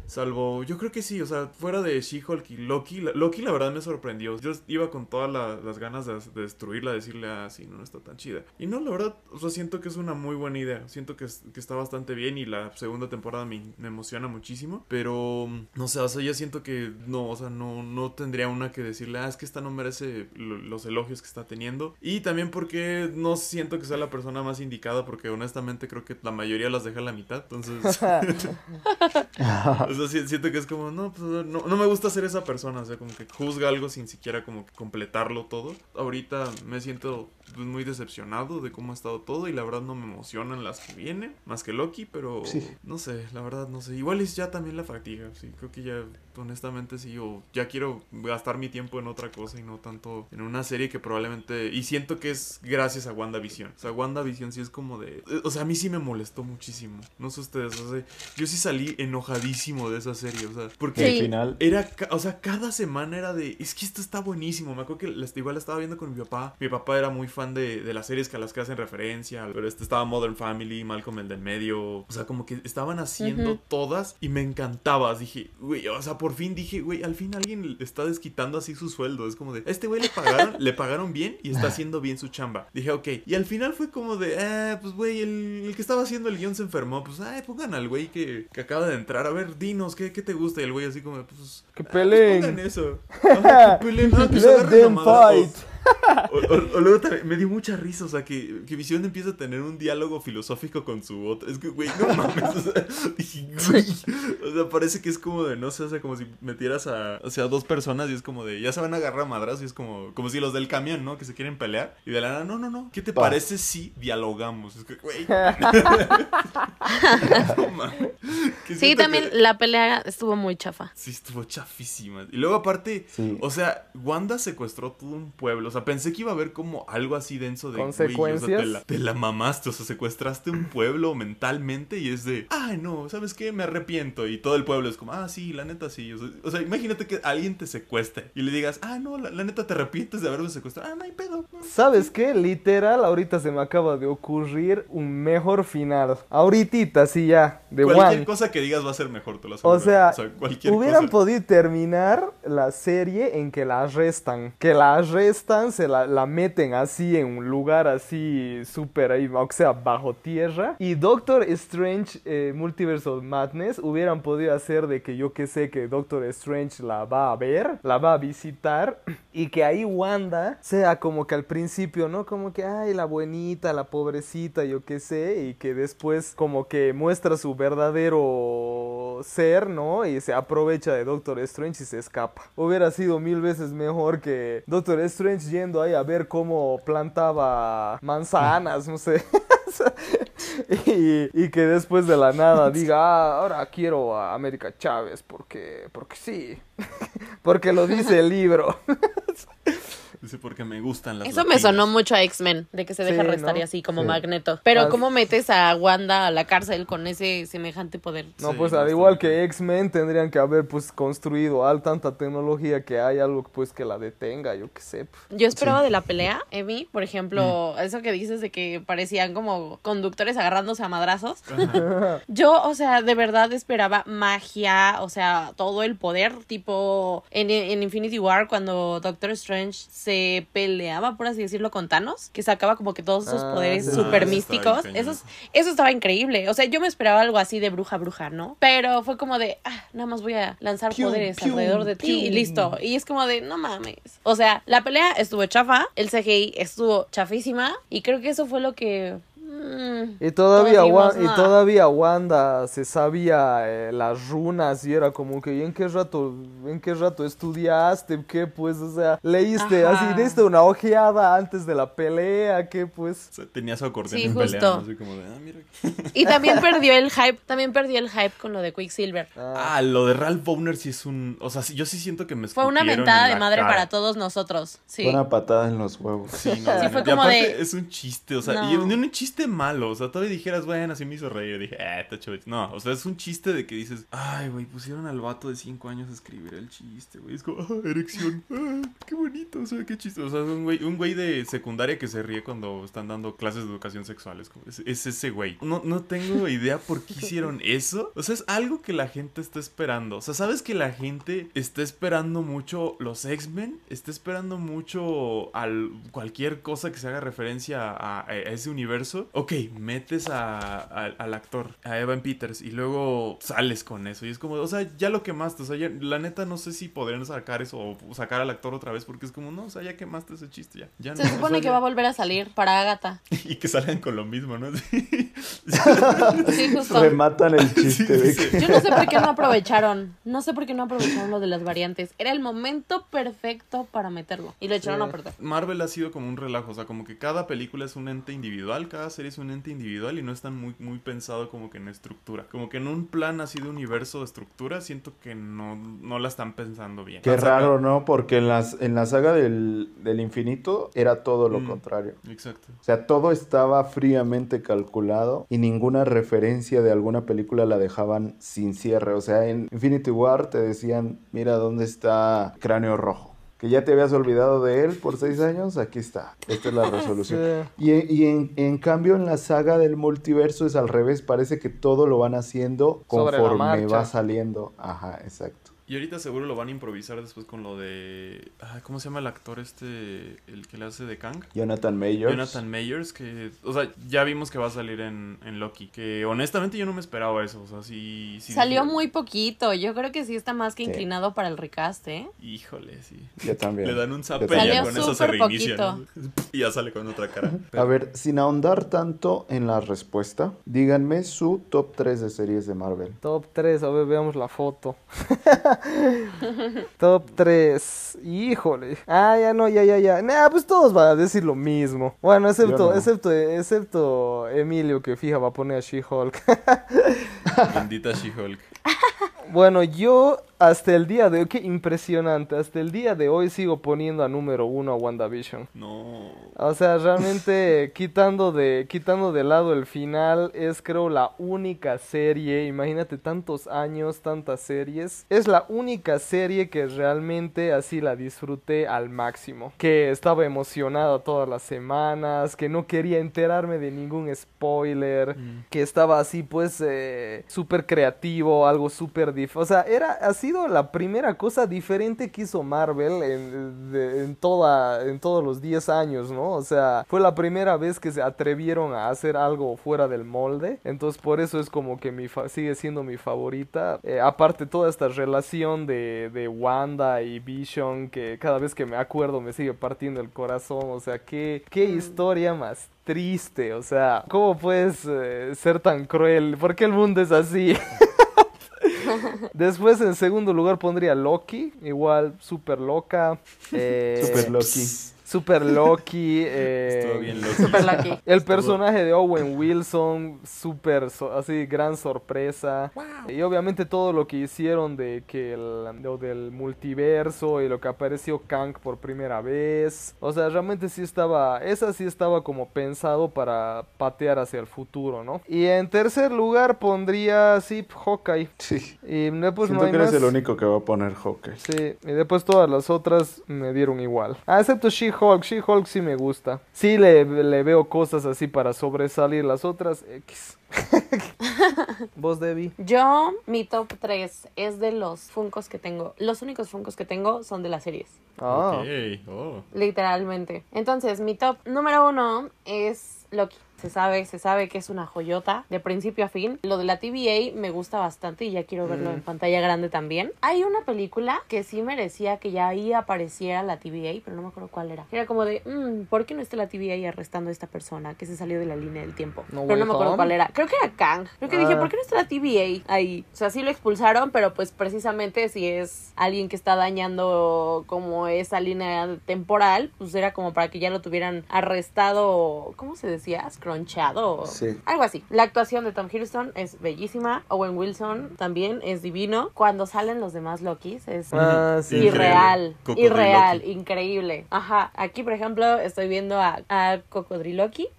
Salvo, yo creo que sí, o sea, fuera de She-Hulk y Loki, la- Loki la verdad me sorprendió. Yo iba con todas la- las ganas de, de destruirla, decirle, ah, sí, no, no está tan chida. Y no, la verdad, o sea, siento que es una muy buena idea. Siento que, que está bastante bien y la segunda temporada me, me emociona muchísimo. Pero, no sé, o sea, ya siento que no, o sea, no, no tendría una que decirle, ah, es que esta no merece lo- los elogios que está teniendo. Y también porque no siento que sea la persona más indicada, porque honestamente creo que la mayoría las deja a la mitad. Entonces, siento que es como, no, pues no, no me gusta ser esa persona, o sea, como que juzga algo sin siquiera como completarlo todo. Ahorita me siento pues, muy decepcionado de cómo ha estado todo y la verdad no me emocionan las que vienen, más que Loki, pero Sí. no sé, la verdad no sé. Igual es ya también la fatiga, sí, creo que ya honestamente sí, o ya quiero gastar mi tiempo en otra cosa y no tanto en una serie que probablemente, y siento que es gracias a WandaVision, o sea, WandaVision sí es como de, o sea, a mí sí me molestó muchísimo, no sé ustedes, o sea, yo sí salí enojadísimo de esa serie, o sea, porque Sí. Al final, era, o sea, cada semana era de, es que esto está buenísimo. Me acuerdo que igual la estaba viendo con mi papá. Mi papá era muy fan de, de las series que a las que hacen referencia, pero este estaba Modern Family, Malcolm el del medio, o sea, como que estaban haciendo todas y me encantaba. Dije, güey, o sea, por fin dije, güey, al fin alguien está desquitando así su sueldo. Es como de, a este güey le pagaron, le pagaron bien y está haciendo bien su chamba. Dije, ok. Y al final fue como de, eh, pues güey, el, el que estaba haciendo el guion se enfermó. Pues, ay, pongan al güey que, que acaba de entrar. A ver, dinos, ¿qué, qué te gusta? Y el güey así como, pues. Que ah, pues peleen. pongan eso. Ajá, que peleen, ah, que se agarren fight. O, o- o luego también me dio mucha risa, o sea, que, que Visión empieza a tener un diálogo filosófico con su otra. Es que, güey, no mames, o sea, dije, güey. O sea, parece que es como de, no sé, o sea, como si metieras a, o sea, dos personas y es como de, ya se van a agarrar a madrazos y es como, como si los del camión, ¿no? Que se quieren pelear. Y de la nada, no, no, no, ¿qué te Pa. parece si dialogamos? Es que, güey. no mames. Sí, también que- la pelea estuvo muy chafa. Sí, estuvo chafísima. Y luego aparte, Sí. o sea, Wanda secuestró todo un pueblo. O sea, pensé que iba a haber como algo así denso de... güey, o sea, ¿Consecuencias? te, la, te la mamaste, o sea, secuestraste un pueblo mentalmente y es de... Ay, no, ¿sabes qué? Me arrepiento. Y todo el pueblo es como, ah, sí, la neta sí. O sea, o sea, imagínate que alguien te secuestre y le digas, ah, no, la, la neta te arrepientes de haberme secuestrado. Ah, no hay pedo. no". ¿Sabes qué? Literal, ahorita se me acaba de ocurrir un mejor final. Ahorita, sí, ya, de Cualquier One. cosa que digas va a ser mejor, te lo O aseguro. sea, cualquier hubieran cosa. podido terminar la serie en que la arrestan. Que la arrestan, se la, la meten así en un lugar así súper ahí, o sea, bajo tierra. Y Doctor Strange eh, Multiverse of Madness hubieran podido hacer de que yo que sé que Doctor Strange la va a ver, la va a visitar. Y que ahí Wanda sea como que al principio, ¿no? Como que, ay, la buenita, la pobrecita, yo qué sé. Y que después como que muestra su verdadero ser, ¿no? Y se aprovecha de Doctor Strange y se escapa. Hubiera sido mil veces mejor que Doctor Strange yendo ahí a ver cómo plantaba manzanas, no sé. y, que después de la nada diga, ah, ahora quiero a América Chávez porque, porque sí, porque lo dice el libro. Dice, porque me gustan las Eso me latinas". sonó mucho a X-Men, de que se deja Sí, arrestar ¿no? y así como Sí. Magneto. Pero ¿cómo metes a Wanda a la cárcel con ese semejante poder? No, Sí, pues al igual que X-Men tendrían que haber pues construido al tanta tecnología que hay algo pues que la detenga, yo qué sé. pues. Yo esperaba de la pelea, Emi, por ejemplo, Mm. eso que dices de que parecían como conductores agarrándose a madrazos. Yo, o sea, de verdad esperaba magia, o sea, todo el poder, tipo en, en Infinity War cuando Doctor Strange se peleaba, por así decirlo, con Thanos, que sacaba como que todos esos Ah, poderes súper Ah, eso estaba místicos. Eso, eso estaba increíble. O sea, yo me esperaba algo así de bruja bruja, ¿no? Pero fue como de, ah, nada más voy a lanzar Pium, poderes pium, alrededor de ti y listo. Y es como de, no mames. O sea, la pelea estuvo chafa, el CGI estuvo chafísima y creo que eso fue lo que... mm, Y todavía, y todavía Wanda se sabía eh, las runas y era como que, ¿y en qué rato, en qué rato estudiaste? ¿Qué pues? O sea, leíste Ajá. así, diste una ojeada antes de la pelea, ¿qué pues? O sea, tenía su acordeón Sí, en justo. pelea, ¿no? Así como de, ah, mira. Y también perdió el hype, también perdió el hype con lo de Quicksilver. Ah, Ah, lo de Ralph Bowner sí es un... O sea, sí- yo sí siento que me Fue una mentada en de madre cara. para todos nosotros. Sí. Fue una patada en los huevos. Sí, no, Sí, fue como y aparte de- es un chiste, o sea, No. y un, un chiste malo, o sea, todavía dijeras, bueno, así me hizo reír, dije, eh, está chévere. No, o sea, es un chiste de que dices, ay, güey, pusieron al vato de 5 años a escribir el chiste, güey, es como, ah, erección, ah, qué bonito, o sea, qué chiste, o sea, es un güey, un güey de secundaria que se ríe cuando están dando clases de educación sexual, es, como- es, es ese güey. No, no tengo idea por qué hicieron eso, o sea, es algo que la gente está esperando, o sea, ¿sabes que la gente está esperando mucho los X-Men? Está esperando mucho al cualquier cosa que se haga referencia a, a ese universo. Ok, metes a, a- al actor, a Evan Peters, y luego sales con eso. Y es como, o sea, ya lo quemaste. O sea, ya- la neta no sé si podrían sacar eso o sacar al actor otra vez, porque es como, no, o sea, ya quemaste ese chiste, ya. ya Se no, o supone sea, que ya- va a volver a salir para Agatha. Y que salgan con lo mismo, ¿no? Sí, justo. Rematan el chiste de Sí, que... Yo no sé por qué no aprovecharon. No sé por qué no aprovecharon lo de las variantes. Era el momento perfecto para meterlo. Y lo echaron Sí. a perder. Marvel ha sido como un relajo, o sea, como que cada película es un ente individual, cada serie es un ente individual y no están muy, muy pensado como que en estructura. Como que en un plan así de universo de estructura, siento que no, no la están pensando bien. Qué raro, ¿no? Porque en, las, en la saga del, del infinito era todo lo Mm. contrario. Exacto. O sea, todo estaba fríamente calculado y ninguna referencia de alguna película la dejaban sin cierre. O sea, en Infinity War te decían, mira dónde está Cráneo Rojo. Que ya te habías olvidado de él por seis años, aquí está. Esta es la resolución. Sí. Y, y en, en cambio en la saga del multiverso es al revés, parece que todo lo van haciendo conforme va saliendo. Ajá, exacto. Y ahorita seguro lo van a improvisar después con lo de... ah, ¿Cómo se llama el actor este? El que le hace de Kang. Jonathan Mayers. Jonathan Mayers, que, o sea, ya vimos que va a salir en, en Loki. Que honestamente yo no me esperaba eso. O sea, sí. sí Salió dije, muy poquito. Yo creo que sí está más que Sí. inclinado para el recast, ¿eh? Híjole, sí. Yo también. Le dan un zape y ya Salió con eso se reinicia. poquito. ¿no? Y ya sale con otra cara. A ver, sin ahondar tanto en la respuesta, díganme su top 3 de series de Marvel. Top 3, a ver, veamos la foto. Top 3. Híjole. Ah, ya no, ya, ya, ya. Nah, pues todos van a decir lo mismo. Bueno, excepto, no. excepto, excepto Emilio que fija va a poner a She-Hulk. Bendita She-Hulk. Bueno, yo hasta el día de hoy, qué impresionante, hasta el día de hoy sigo poniendo a número uno a WandaVision. No. O sea, realmente quitando de quitando de lado el final es creo la única serie, imagínate tantos años, tantas series, es la única serie que realmente así la disfruté al máximo, que estaba emocionado todas las semanas, que no quería enterarme de ningún spoiler, que estaba así pues eh, súper creativo, algo súper dif, o sea, era ha sido la primera cosa diferente que hizo Marvel en, de- en toda en todos los 10 años, ¿no? O sea, fue la primera vez que se atrevieron a hacer algo fuera del molde, entonces por eso es como que mi fa- sigue siendo mi favorita. Eh, aparte toda esta relación de, de Wanda y Vision que cada vez que me acuerdo me sigue partiendo el corazón, o sea, qué qué historia más triste, o sea, ¿cómo puedes eh, ser tan cruel? ¿Por qué el mundo es así? Después en segundo lugar pondría Loki, igual super loca. eh, Super Loki. Super Loki. eh, Estuvo bien loco. Super lucky. El Estuvo- personaje de Owen Wilson, súper, so- así, gran sorpresa. Y obviamente todo lo que hicieron de que el, lo del multiverso y lo que apareció Kang por primera vez. O sea, realmente sí estaba, esa sí estaba como pensado para patear hacia el futuro, ¿no? Y en tercer lugar pondría, sí, Hawkeye. Sí. Y después no Siento hay que eres más. el único que va a poner Hawkeye. Sí, y después todas las otras me dieron igual. Ah, excepto She-Hulk. She-Hulk sí me gusta. Sí le, le veo cosas así para sobresalir. Las otras, X. ¿Vos, Debbie? Yo, mi top 3 es de los Funcos que tengo. Los únicos Funcos que tengo son de las series. Ah, oh. Literalmente. Entonces, mi top número uno es Loki. Se sabe, se sabe que es una joyota de principio a fin. Lo de la TVA me gusta bastante y ya quiero verlo en pantalla grande también. Hay una película que sí merecía que ya ahí apareciera la TVA, pero no me acuerdo cuál era. Era como de, "Mm, ¿por qué no está la TVA arrestando a esta persona que se salió de la línea del tiempo? No pero no me acuerdo Home. cuál era. Creo que era Kang. Creo que dije, Ah. ¿por qué no está la TVA ahí? O sea, sí lo expulsaron, pero pues precisamente si es alguien que está dañando como esa línea temporal, pues era como para que ya lo tuvieran arrestado, ¿cómo se decía? Scronchado. Sí. Algo así. La actuación de Tom Hiddleston es bellísima. Owen Wilson también es divino. Cuando salen los demás Lokis es Ah, sí. irreal. Cocodriloqui. Irreal, increíble. Ajá. Aquí, por ejemplo, estoy viendo a, a Cocodriloqui.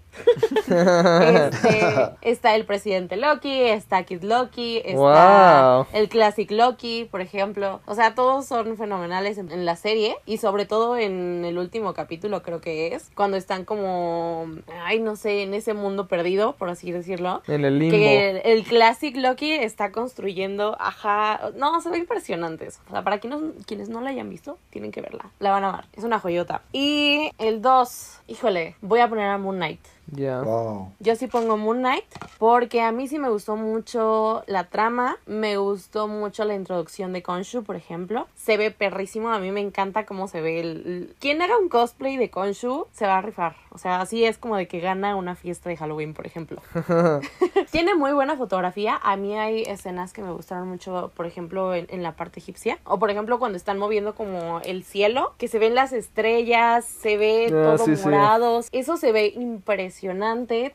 Este, está el presidente Loki, está Kid Loki, está Wow. el Classic Loki, por ejemplo. O sea, todos son fenomenales en, en la serie y sobre todo en el último capítulo creo que es, cuando están como, ay, no sé, en ese mundo perdido, por así decirlo. en el limbo. Que el, el Classic Loki está construyendo, ajá, no, se ve impresionante eso. O sea, para quienes, quienes no la hayan visto, tienen que verla. La van a amar, es una joyota. Y el 2, híjole, voy a poner a Moon Knight. Ya. Wow. Yo sí pongo Moon Knight porque a mí sí me gustó mucho la trama, me gustó mucho la introducción de Konshu, por ejemplo. Se ve perrísimo, a mí me encanta cómo se ve el... Quien haga un cosplay de Konshu se va a rifar. O sea, así es como de que gana una fiesta de Halloween, por ejemplo. Tiene muy buena fotografía. A mí hay escenas que me gustaron mucho, por ejemplo, en, en la parte egipcia. O por ejemplo, cuando están moviendo como el cielo, que se ven las estrellas, se ve Ah, todo sí, sí. morado. Eso se ve impresionante.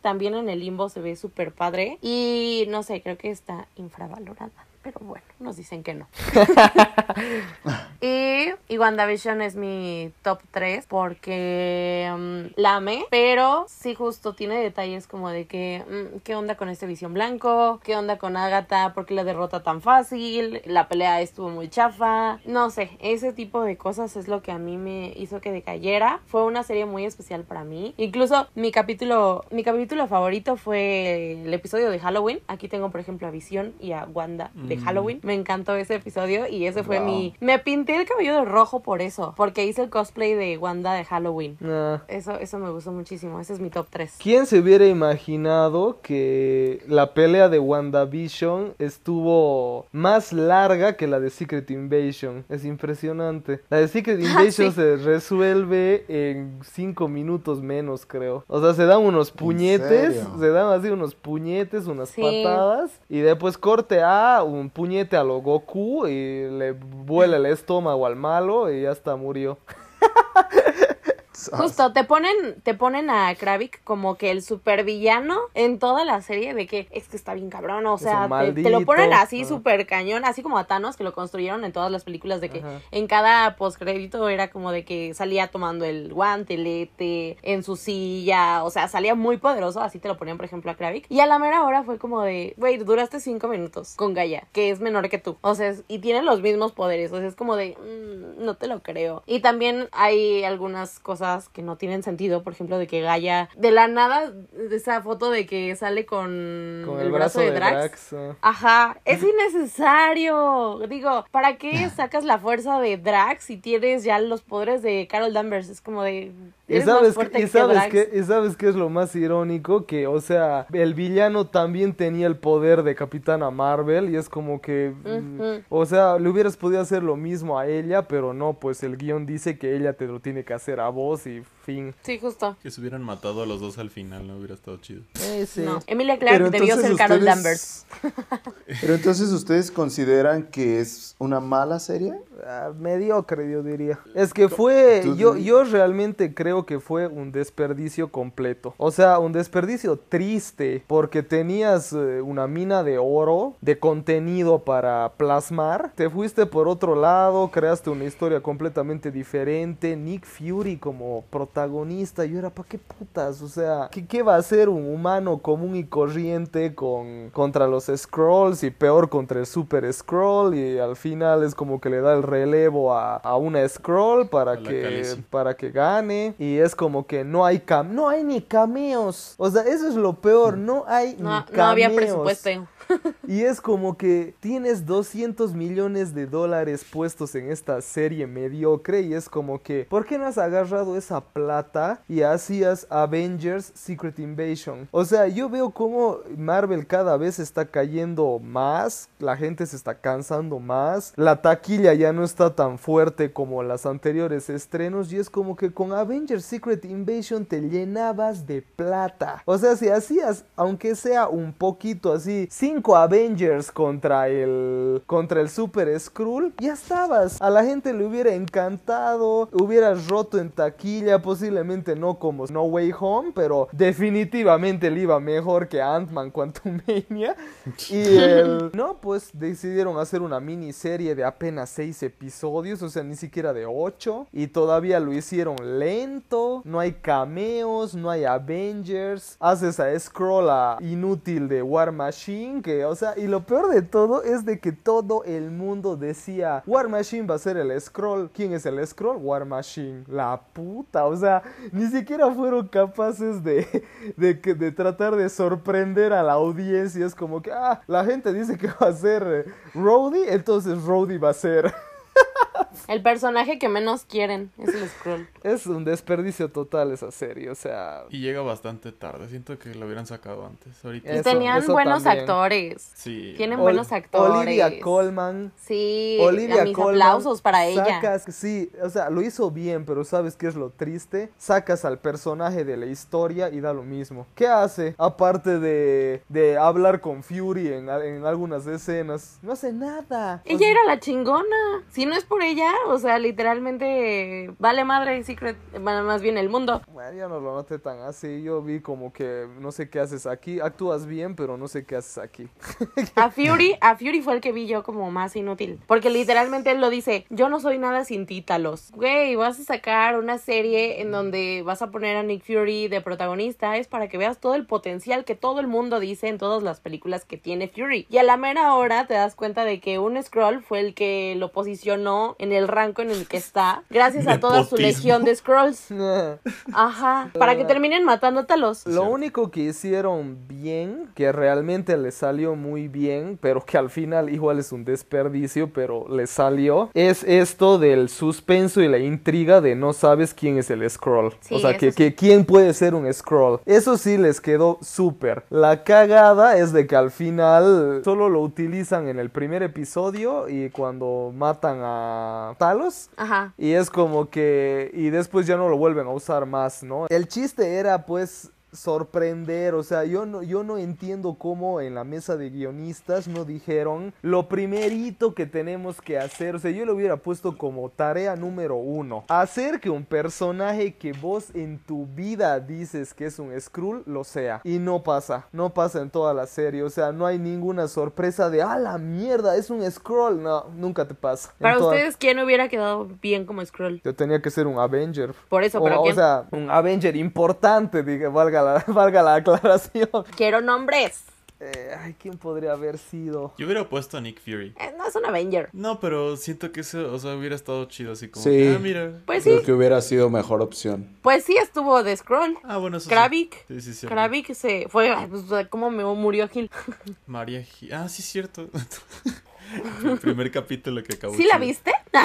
También en el limbo se ve súper padre. Y no sé, creo que está infravalorada. Pero bueno, nos dicen que no. y, y WandaVision es mi top 3 porque mm, la amé, pero sí justo tiene detalles como de que, mm, ¿qué onda con este visión blanco? ¿Qué onda con Agatha? ¿Por qué la derrota tan fácil? La pelea estuvo muy chafa. No sé, ese tipo de cosas es lo que a mí me hizo que decayera. Fue una serie muy especial para mí. Incluso mi capítulo, mi capítulo favorito fue el episodio de Halloween. Aquí tengo, por ejemplo, a Visión y a Wanda de Mm. Halloween. Me encantó ese episodio y ese fue Wow. mi... Me pinté el cabello de rojo por eso, porque hice el cosplay de Wanda de Halloween. Nah. Eso, eso me gustó muchísimo. Ese es mi top 3. ¿Quién se hubiera imaginado que la pelea de WandaVision estuvo más larga que la de Secret Invasion? Es impresionante. La de Secret Invasion sí. se resuelve en 5 minutos menos, creo. O sea, se dan unos puñetes, se dan así unos puñetes, unas Sí. patadas, y después corte a un puñete a lo Goku y le vuela el estómago al malo y ya está, murió. Justo, te ponen, te ponen a Kravik como que el supervillano en toda la serie de que es que está bien cabrón, o sea, te, te lo ponen así Ajá. super cañón, así como a Thanos que lo construyeron en todas las películas de que Ajá. en cada postcrédito era como de que salía tomando el guantelete en su silla, o sea, salía muy poderoso, así te lo ponían por ejemplo a Kravik. Y a la mera hora fue como de, güey, duraste cinco minutos con Gaia, que es menor que tú, o sea, es- y tiene los mismos poderes, o sea, es como de, "Mm, no te lo creo. Y también hay algunas cosas que no tienen sentido, por ejemplo, de que Gaia, de la nada, esa foto de que sale con, Con el, brazo, de Drax. ah. Ajá, es innecesario. Digo, ¿para qué sacas la fuerza de Drax si tienes ya los poderes de Carol Danvers? Es como de. Y sabes, qué, y, que sabes qué, y sabes qué es lo más irónico, que, o sea, el villano también tenía el poder de Capitana Marvel y es como que, o sea, le hubieras podido hacer lo mismo a ella, pero no, pues el guion dice que ella te lo tiene que hacer a vos y fin. Sí, justo. Que se hubieran matado a los dos al final, no hubiera estado chido. No. Emilia Clarke debió ser Carol Danvers. Pero entonces ustedes consideran que es una mala serie? Ah, mediocre, yo diría. Es que fue, yo, yo realmente creo que fue un desperdicio completo. O sea, un desperdicio triste, porque tenías eh, una mina de oro, de contenido para plasmar. Te fuiste por otro lado, creaste una historia completamente diferente. Nick Fury como protagonista, yo era, ¿para qué putas? O sea, ¿qué, qué va a hacer un humano común y corriente con, contra los Scrolls y peor contra el Super Scroll? Y al final es como que le da el relevo a, a una Scroll para que, para que gane. Y es como que no hay cam no hay ni cameos. O sea, eso es lo peor, no hay ni No, cameos. no había presupuesto. Y es como que tienes 200 millones de dólares puestos en esta serie mediocre y es como que, ¿por qué no has agarrado esa plata y hacías Avengers Secret Invasion? O sea, yo veo como Marvel cada vez está cayendo más, la gente se está cansando más, la taquilla ya no está tan fuerte como las anteriores estrenos y es como que con Avengers Secret Invasion te llenabas de plata. O sea, si hacías, aunque sea un poquito así, cinco Avengers contra el contra el Super Skrull, ya estabas. A la gente le hubiera encantado, hubieras roto en taquilla, posiblemente no como No Way Home, pero definitivamente le iba mejor que Ant-Man Quantumania. Y el... No, pues decidieron hacer una miniserie de apenas seis episodios, o sea, ni siquiera de ocho. Y todavía lo hicieron lento, no hay cameos, no hay Avengers. Haces a Scroll a inútil de War Machine, que, o sea, y lo peor de todo es de que todo el mundo decía, War Machine va a ser el Scroll. ¿Quién es el Scroll? War Machine. La puta, o sea, ni siquiera fueron capaces de, de, de tratar de sorprender a la audiencia. Es como que, ah, la gente dice que va a ser eh, Rhodey, entonces Rhodey va a ser. El personaje que menos quieren es el Skrull. Es un desperdicio total esa serie, o sea... Y llega bastante tarde, siento que lo hubieran sacado antes. Ahorita Y Eso, tenían eso buenos también. actores. sí. Tienen Ol- buenos actores. Olivia Colman. Sí, Olivia a mis Colman, aplausos para ella. sacas- sí, o sea, lo hizo bien, pero ¿sabes qué es lo triste? Sacas al personaje de la historia y da lo mismo. ¿Qué hace? Aparte de, de hablar con Fury en, en algunas escenas. No hace nada. O Ella sea, era la chingona. Si no es por ella, ya, o sea, literalmente vale madre Secret, más bien el mundo. Bueno, yo no lo noté tan así. Yo vi como que no sé qué haces aquí. Actúas bien, pero no sé qué haces aquí. A Fury, a Fury fue el que vi yo como más inútil. Porque literalmente él lo dice, yo no soy nada sin ti, Talos. Güey, vas a sacar una serie en donde vas a poner a Nick Fury de protagonista. Es para que veas todo el potencial que todo el mundo dice en todas las películas que tiene Fury. Y a la mera hora te das cuenta de que un scroll fue el que lo posicionó en el rango en el que está. Gracias a toda su legión de scrolls. lo Ajá. Para que terminen matando a Talos. único que hicieron bien, que realmente le salió muy bien, pero que al final igual es un desperdicio, pero le salió, es esto del suspenso y la intriga de no sabes quién es el scroll. Sí, o sea, que, sí. que quién puede ser un scroll. Eso sí les quedó súper. La cagada es de que al final solo lo utilizan en el primer episodio y cuando matan a Talos. Ajá. Y es como que. Y después ya no lo vuelven a usar más, ¿no? El chiste era, pues. Sorprender, o sea, yo no, yo no entiendo cómo en la mesa de guionistas no dijeron lo primerito que tenemos que hacer, o sea, yo lo hubiera puesto como tarea número uno, hacer que un personaje que vos en tu vida dices que es un Skrull lo sea, y no pasa, no pasa en toda la serie, o sea, no hay ninguna sorpresa de, ah, la mierda, es un Skrull, no, nunca te pasa. Para toda- ustedes, ¿quién hubiera quedado bien como Scroll? yo tenía que ser un Avenger. Por eso, o, pero o ¿quién? sea, un Avenger importante, diga, valga la, valga la aclaración. Quiero nombres. Eh, ay, ¿quién podría haber sido? Yo hubiera puesto a Nick Fury. Eh, no es un Avenger. No, pero siento que eso, o sea, hubiera estado chido así como. Sí. Ah, mira. Pues sí, Creo que hubiera sido mejor opción. pues sí estuvo de Scroll. Ah, bueno, eso sí. Kravik. Sí, sí, sí. Kravik se fue, pues, ¿cómo me murió Gil? María Gi- Ah, sí, cierto. El primer capítulo que acabó. ¿Sí la viste?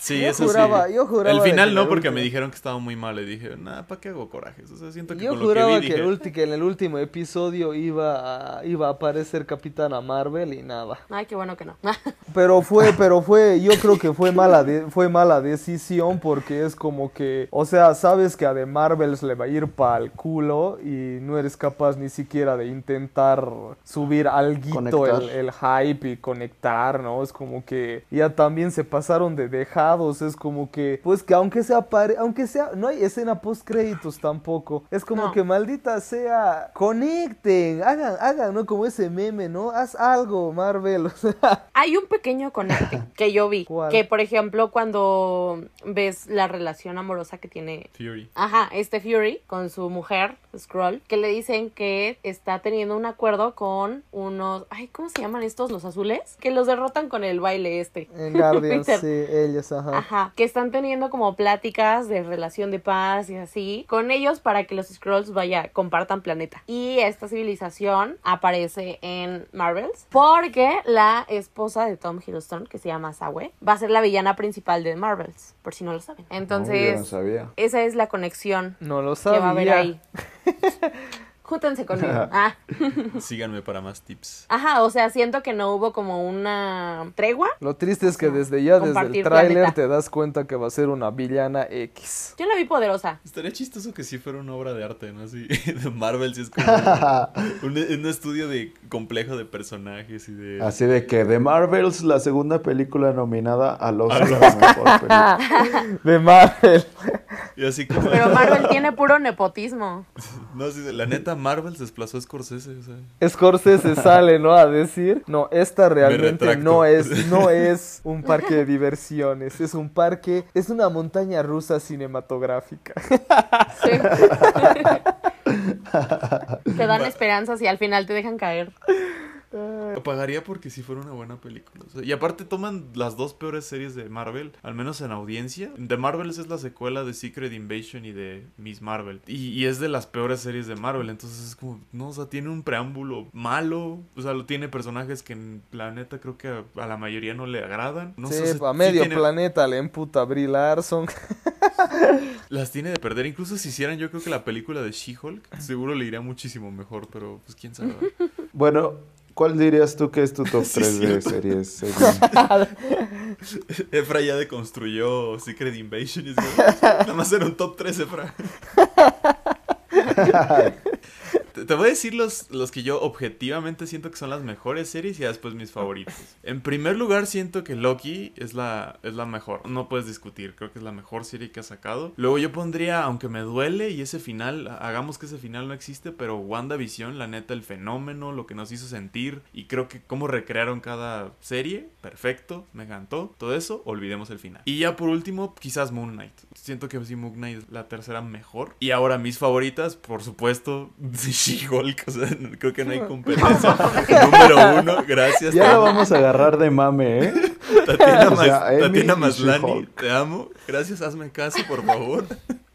Sí, Yo eso juraba- sí. yo juraba El final no, el porque último- me dijeron que estaba muy mal. Y dije, nah, ¿para qué hago corajes? O sea, siento que Yo con lo juraba que vi que, dije. el ulti- que en el último episodio iba a, iba a aparecer Capitana Marvel y nada. Ay, qué bueno que no. Pero fue, pero fue, yo creo que fue mala, de- fue mala decisión porque es como que, o sea, sabes que a The Marvels le va a ir para el culo y no eres capaz ni siquiera de intentar subir alguito Conectar. el, el hype y conectar, ¿no? Es como que ya también se pasaron de dejados, es como que, pues que aunque sea, pare- aunque sea, no hay escena post créditos tampoco, es como No. que maldita sea, conecten, hagan, hagan, ¿no? Como ese meme, ¿no? Haz algo, Marvel. Hay un pequeño conecte que yo vi. ¿Cuál? Que, por ejemplo, cuando ves la relación amorosa que tiene Fury. Ajá, este Fury con su mujer, Skrull, que le dicen que está teniendo un acuerdo con unos, ay, ¿cómo se llaman estos los azules? Que los derrotan con el baile este. En Guardians, sí, ellos, ajá. Ajá, que están teniendo como pláticas de relación de paz y así con ellos para que los Skrulls vaya compartan planeta. Y esta civilización aparece en Marvels porque la esposa de Tom Hiddleston, que se llama Sawe, va a ser la villana principal de Marvels, por si no lo saben. No, yo Entonces, no sabía. esa es la conexión No lo que sabía. va a haber ahí. Júntense conmigo. Ah. Síganme para más tips. Ajá, o sea, siento que no hubo como una tregua. Lo triste es que desde ya, desde el tráiler, te das cuenta que va a ser una villana X. Yo la vi poderosa. Estaría chistoso que sí fuera una obra de arte, ¿no? Así, de Marvel, sí es como un, un estudio de complejo de personajes y de... Así de que The Marvels, la segunda película nominada Oscar Al a mejor película. De Marvel. Y así como... Pero Marvel tiene puro nepotismo. No, sí, la neta, Marvel desplazó a Scorsese, o sea... Scorsese sale, ¿no? A decir, no, esta realmente no es, no es un parque de diversiones, es un parque, es una montaña rusa cinematográfica. Sí. te dan esperanzas y al final te dejan caer. Pagaría porque si fuera una buena película. o sea, y aparte toman las dos peores series de Marvel, al menos en audiencia. The Marvels es la secuela de Secret Invasion y de Miss Marvel. Y, y es de las peores series de Marvel. Entonces es como, no, o sea, tiene un preámbulo malo. O sea, lo tiene personajes que en la neta creo que a, a la mayoría no le agradan. No sí, sé, a sí medio tiene- planeta le emputa a Brie Larson. Las tiene de perder. Incluso si hicieran yo creo que la película de She-Hulk, seguro le iría muchísimo mejor. Pero pues quién sabe. Bueno, ¿cuál dirías tú que es tu top Sí, 3 de cierto. series? según? Efra ya deconstruyó Secret Invasion nada más era un top 3, Efra. Te voy a decir los, los que yo objetivamente siento que son las mejores series y después mis favoritos. En primer lugar, siento que Loki es la, es la mejor. No puedes discutir. Creo que es la mejor serie que ha sacado. Luego yo pondría, aunque me duele y ese final, hagamos que ese final no existe, pero WandaVision, la neta, el fenómeno, lo que nos hizo sentir y creo que cómo recrearon cada serie, perfecto, me encantó. Todo eso, olvidemos el final. Y ya por último, quizás Moon Knight. Siento que sí, Moon Knight es la tercera mejor. Y ahora mis favoritas, por supuesto, She-Hulk. O sea, creo que no hay competencia. Número uno, gracias. Ya la vamos a agarrar de mame, ¿eh? Tatiana, o sea, Mas, Tatiana Maslani, te amo. Gracias, hazme caso, por favor.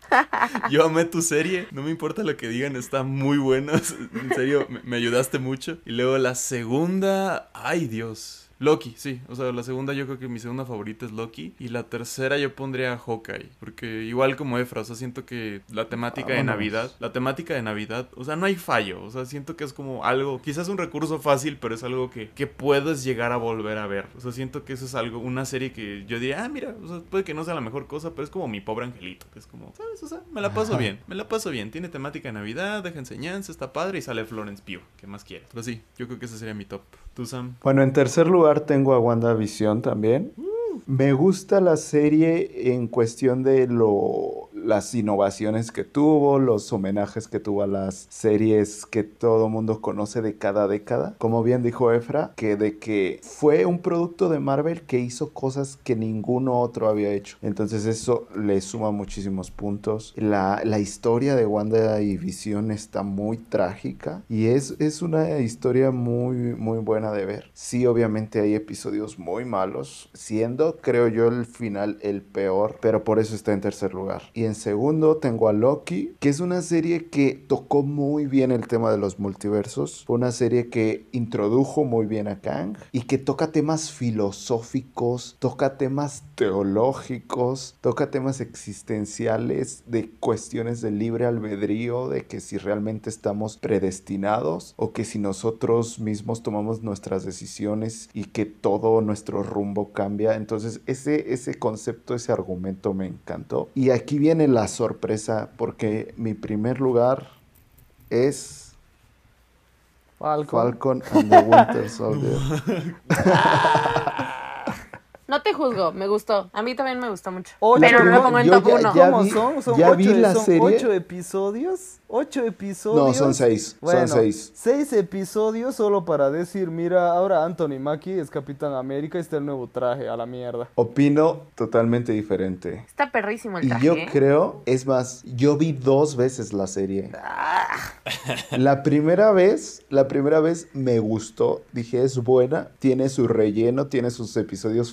Yo amé tu serie, no me importa lo que digan, está muy buena. En serio, me, me ayudaste mucho. Y luego la segunda, ay Dios. Loki, sí. O sea, la segunda yo creo que mi segunda favorita es Loki. Y la tercera yo pondría Hawkeye. Porque igual como Efra, o sea, siento que la temática de Navidad, la temática de Navidad, o sea, no hay fallo. O sea, siento que es como algo, quizás un recurso fácil, pero es algo que, que puedes llegar a volver a ver. O sea, siento que eso es algo, una serie que yo diría, ah, mira, o sea, puede que no sea la mejor cosa, pero es como mi pobre angelito. Que es como, ¿sabes? O sea, me la paso bien, me la paso bien. Tiene temática de Navidad, deja enseñanza, está padre y sale Florence Pugh. ¿Qué más quieres? Pero sí, yo creo que ese sería mi top. ¿Tú, Sam? Bueno, en tercer lugar tengo a WandaVision también. Me gusta la serie en cuestión de lo las innovaciones que tuvo, los homenajes que tuvo a las series que todo mundo conoce de cada década. Como bien dijo Efra, que de que fue un producto de Marvel que hizo cosas que ninguno otro había hecho. Entonces eso le suma muchísimos puntos. La, la historia de Wanda y Visión está muy trágica y es, es una historia muy, muy buena de ver. Sí, obviamente hay episodios muy malos, siendo, creo yo, el final el peor, pero por eso está en tercer lugar. En segundo tengo a Loki, que es una serie que tocó muy bien el tema de los multiversos. Una serie que introdujo muy bien a Kang y que toca temas filosóficos, toca temas teológicos, toca temas existenciales de cuestiones de libre albedrío, de que si realmente estamos predestinados o que si nosotros mismos tomamos nuestras decisiones y que todo nuestro rumbo cambia. Entonces ese, ese concepto, ese argumento me encantó. Y aquí viene la sorpresa porque mi primer lugar es Falcon. Falcon and the Winter Soldier. No te juzgo, me gustó. A mí también me gustó mucho. Pero no lo pongo en top ya- 1. ya ¿Cómo vi- son? Son, ya ocho, vi la son serie. ocho episodios. Ocho episodios. No, son seis, son seis. Seis episodios solo para decir, mira, ahora Anthony Mackie es Capitán América y está el nuevo traje, a la mierda. Opino totalmente diferente. Está perrísimo el Y traje. yo ¿eh? creo, es más, yo vi dos veces la serie. Ah. La primera vez, la primera vez me gustó, dije es buena, tiene su relleno, tiene sus episodios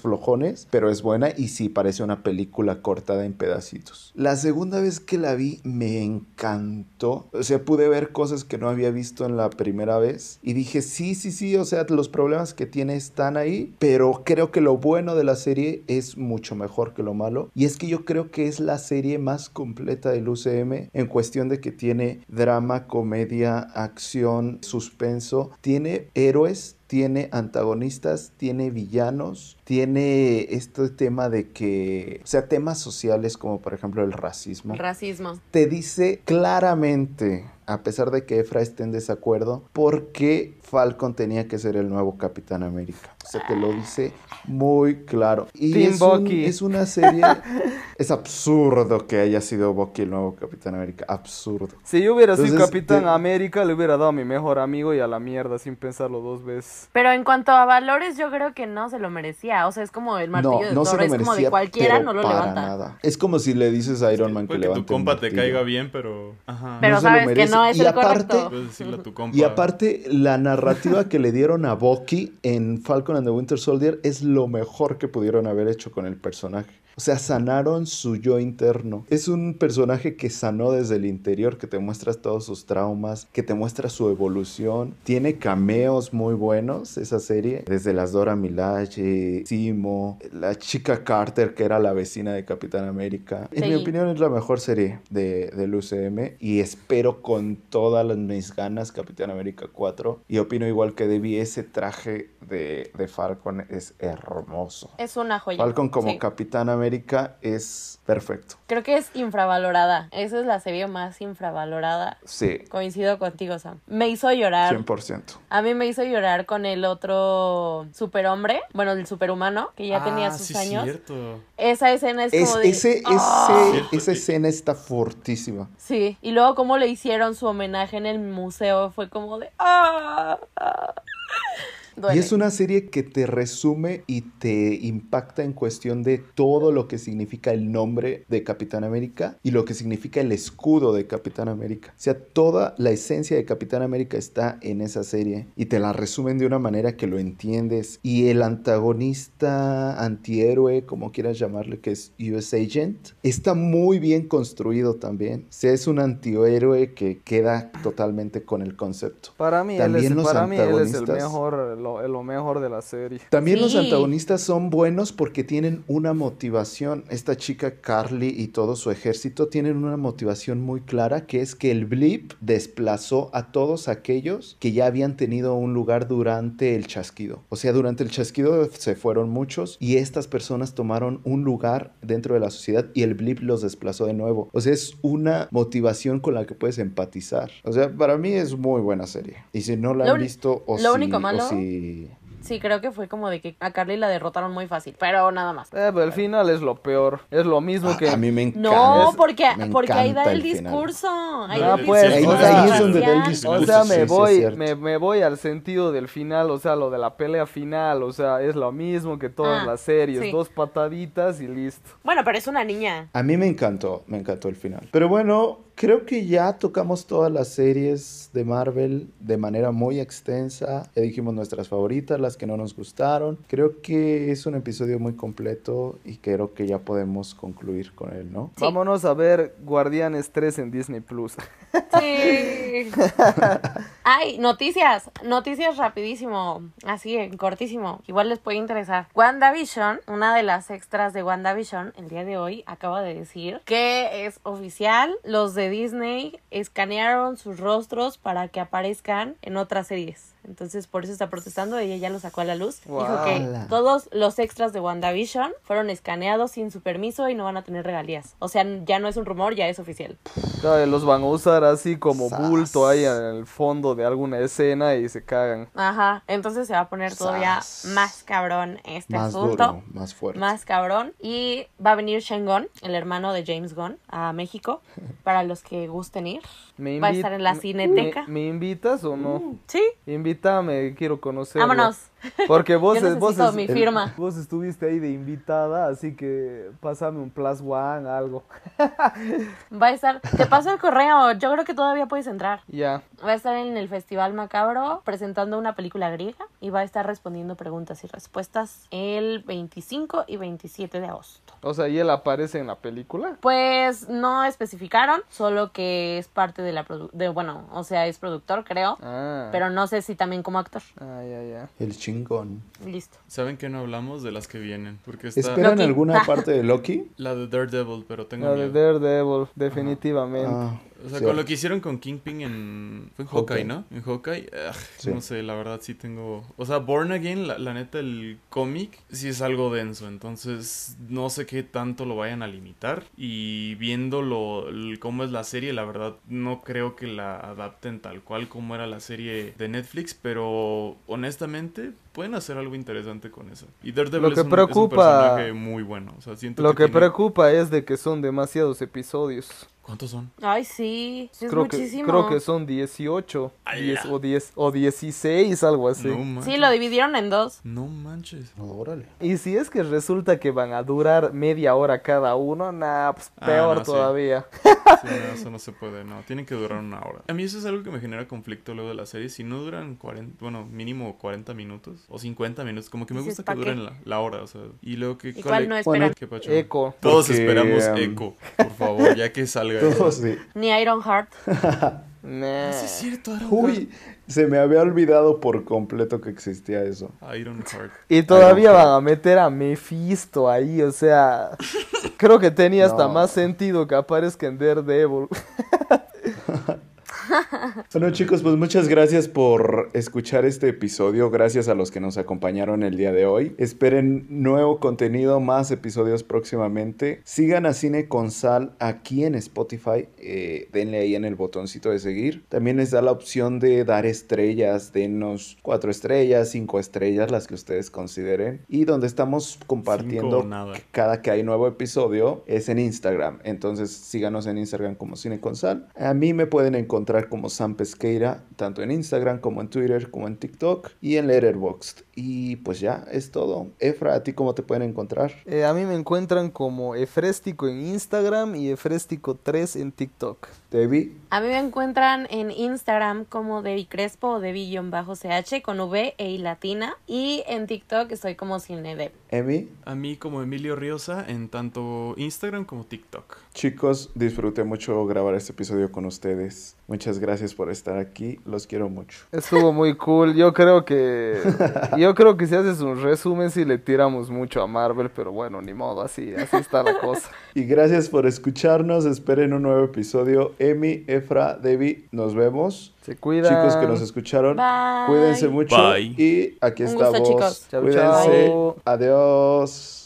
pero es buena y sí parece una película cortada en pedacitos. La segunda vez que la vi me encantó, o sea, pude ver cosas que no había visto en la primera vez y dije sí, sí, sí, o sea, los problemas que tiene están ahí, pero creo que lo bueno de la serie es mucho mejor que lo malo. Y es que yo creo que es la serie más completa del UCM en cuestión de que tiene drama, comedia, acción, suspenso, tiene héroes, tiene antagonistas, tiene villanos, tiene este tema de que, o sea, temas sociales como por ejemplo el racismo. Racismo. Te dice claramente, a pesar de que Efra esté en desacuerdo, por qué Falcon tenía que ser el nuevo Capitán América. O sea, te lo dice muy claro. Y Team es, un- Bucky. es una serie, es absurdo que haya sido Bucky el nuevo Capitán América, absurdo. Si yo hubiera sido Capitán América, le hubiera dado a mi mejor amigo y a la mierda sin pensarlo dos veces. Pero en cuanto a valores, yo creo que no se lo merecía. O sea, es como el martillo No, de no se Thor. lo Es como de merecía, cualquiera pero no lo para levanta. nada. Es como si le dices a Iron Man que Puede que levante tu un compa te caiga bien, pero... Ajá. Pero No se lo sabes que merece. no es Y el aparte- correcto. Puedes decirle a tu compa... Y aparte, la narrativa que le dieron a Bucky en Falcon and the Winter Soldier es lo mejor que pudieron haber hecho con el personaje. O sea, sanaron su yo interno. Es un personaje que sanó desde el interior, que te muestra todos sus traumas, que te muestra su evolución. Tiene cameos muy buenos esa serie, desde las Dora Milaje, Simo, la chica Carter, que era la vecina de Capitán América. En Sí. mi opinión es la mejor serie de, del UCM y espero con todas las mis ganas Capitán América 4. Y opino igual que Debbie, ese traje de, de Falcon es hermoso. Es una joya. Falcon como Sí. Capitán América América es perfecto. Creo que es infravalorada. Esa es la serie más infravalorada. Sí, Coincido contigo, Sam. Me hizo llorar. 100%. A mí me hizo llorar con el otro superhombre, bueno, el superhumano, que ya tenía Ah, sus sí, años. cierto. Esa escena es, Es, como de... ese, ¡Ah! ese, esa escena está fortísima. Sí, y luego cómo le hicieron su homenaje en el museo fue como de... ¡Ah! ah". Duele. Y es una serie que te resume y te impacta en cuestión de todo lo que significa el nombre de Capitán América y lo que significa el escudo de Capitán América. O sea, toda la esencia de Capitán América está en esa serie y te la resumen de una manera que lo entiendes. Y el antagonista, antihéroe, como quieras llamarle, que es US Agent, está muy bien construido también. O sea, es un antihéroe que queda totalmente con el concepto. Para mí, él También es, los para mí él es el mejor, lo, lo mejor de la serie. También los antagonistas son buenos porque tienen una motivación. Esta chica Carly y todo su ejército tienen una motivación muy clara que es que el blip desplazó a todos aquellos que ya habían tenido un lugar durante el chasquido. O sea, durante el chasquido se fueron muchos y estas personas tomaron un lugar dentro de la sociedad y el blip los desplazó de nuevo. O sea, es una motivación con la que puedes empatizar. O sea, para mí es muy buena serie. Y si no la Lo han visto o lo si- único o malo- Sí, creo que fue como de que a Carly la derrotaron muy fácil, pero nada más. Eh, pero el final es lo peor. Es lo mismo A, que... a mí me encanta. No, Es- porque, me porque ahí da el, final. discurso. Ahí Ah, da el pues, discurso ahí- ahí es donde da el discurso. O sea, Sí, me sí, es voy, cierto. me, me voy al sentido del final, o sea, lo de la pelea final, o sea, es lo mismo que todas Ah, las series, sí. dos pataditas y listo. Bueno, pero es una niña. A mí me encantó, me encantó el final. Pero bueno, creo que ya tocamos todas las series de Marvel de manera muy extensa. Ya dijimos nuestras favoritas, las que no nos gustaron. Creo que es un episodio muy completo y creo que ya podemos concluir con él, ¿no? Sí. Vámonos a ver Guardianes 3 en Disney Plus. Sí. Ay, noticias, noticias rapidísimo, así en cortísimo, igual les puede interesar. WandaVision, una de las extras de WandaVision, el día de hoy acaba de decir que es oficial, los de Disney escanearon sus rostros para que aparezcan en otras series. Entonces por eso está protestando, ella ya lo sacó a la luz. Dijo que todos los extras de WandaVision fueron escaneados sin su permiso y no van a tener regalías. O sea, ya no es un rumor, ya es oficial. Claro, los van a usar así como Sas. bulto ahí en el fondo de alguna escena y se cagan. Ajá, entonces se va a poner todavía Sas. más cabrón este Más asunto. duro, más fuerte. Más cabrón. Y va a venir Shengon, el hermano de James Gunn, a México. Para los que gusten ir. ¿Me Va a estar en la Cineteca. ¿Me, me invitas o no? Sí, Invítame, quiero conocerlo. vámonos. Porque vos, Yo vos, mi firma. vos estuviste ahí de invitada, así que pásame un plus one, algo. Va a estar. Te paso el correo. Yo creo que todavía puedes entrar. Ya. Va a estar en el Festival Macabro presentando una película griega y va a estar respondiendo preguntas y respuestas el 25 y 27 de agosto. O sea, ¿y él aparece en la película? Pues no especificaron, solo que es parte de la produ de bueno, o sea, es productor, creo, Ah. pero no sé si también como actor. Ah, ya, ya. El chingón. Listo. ¿Saben que no hablamos de las que vienen? Porque está ¿Esperan Loki. alguna parte de Loki? la de Daredevil, pero tengo La de miedo. Daredevil, definitivamente. Ah, O sea, sí. con lo que hicieron con Kingpin en... Fue en Hawkeye, Hawkeye. ¿no? En Hawkeye. ugh, Sí. No sé, la verdad sí tengo... O sea, Born Again, la, la neta, el cómic sí es algo denso. Entonces, no sé qué tanto lo vayan a limitar. Y viendo lo, el- cómo es la serie, la verdad, no creo que la adapten tal cual como era la serie de Netflix. Pero, honestamente, pueden hacer algo interesante con eso. Y Daredevil Lo es que es un personaje muy bueno. O sea, siento Lo que tiene- preocupa es de que son demasiados episodios. ¿Cuántos son? Ay, sí, es creo, que, muchísimo. creo que son 18 ¡Hala! 10 o, 10, o 16, algo así. No manches. Sí, lo dividieron en dos. No manches. Órale. Y si es que resulta que van a durar media hora cada uno, nah, pues Ah, peor no, todavía. Sí, no, eso no se puede, no. Tienen que durar una hora. A mí eso es algo que me genera conflicto luego de la serie. Si no duran 40, bueno, mínimo 40 minutos o 50 minutos, como que me gusta que duren la, la hora, o sea. Y luego que... ¿Y cuál no le- esperan? ¿Qué pacho? Eco. Todos Porque, esperamos um, eco, por favor, ya que salga. Todo sí. Ni Iron Heart. Nah. Sí, es cierto, Iron Uy, se me había olvidado por completo que existía eso. Iron Heart. Y todavía Iron van a meter a Mephisto ahí, o sea, creo que tenía hasta No. más sentido que aparezca en Daredevil. Bueno chicos, pues muchas gracias por escuchar este episodio, gracias a los que nos acompañaron el día de hoy. Esperen nuevo contenido, más episodios próximamente. Sigan a Cine con Sal aquí en Spotify, eh, denle ahí en el botoncito de seguir. También les da la opción de dar estrellas, denos cuatro estrellas, cinco estrellas, las que ustedes consideren. Y donde estamos compartiendo cada que hay nuevo episodio es en Instagram. Entonces síganos en Instagram como Cine con Sal. A mí me pueden encontrar como Sam Pesqueira, tanto en Instagram como en Twitter, como en TikTok y en Letterboxd. Y pues ya, es todo. Efra, ¿a ti cómo te pueden encontrar? Eh, a mí me encuentran como Efréstico en Instagram y Efréstico3 en TikTok. Debbie, A mí me encuentran en Instagram como Debbie Crespo o Debbie-CH con V e I latina. Y en TikTok estoy como Cinedeb. Emi. A mí como Emilio Riosa en tanto Instagram como TikTok. Chicos, disfruté mucho grabar este episodio con ustedes. Muchas gracias por estar aquí. Los quiero mucho. Estuvo muy cool. Yo creo que. Yo creo que si haces un resumen, sí le tiramos mucho a Marvel, pero bueno, ni modo, así, así está la cosa. Y gracias por escucharnos. Esperen un nuevo episodio. Emi, Efra, Debbie, nos vemos. Se cuidan. Chicos que nos escucharon, Bye. cuídense mucho. Bye. Y aquí Un gusto, estamos. chicos. Chau, Cuídense. chau. Adiós.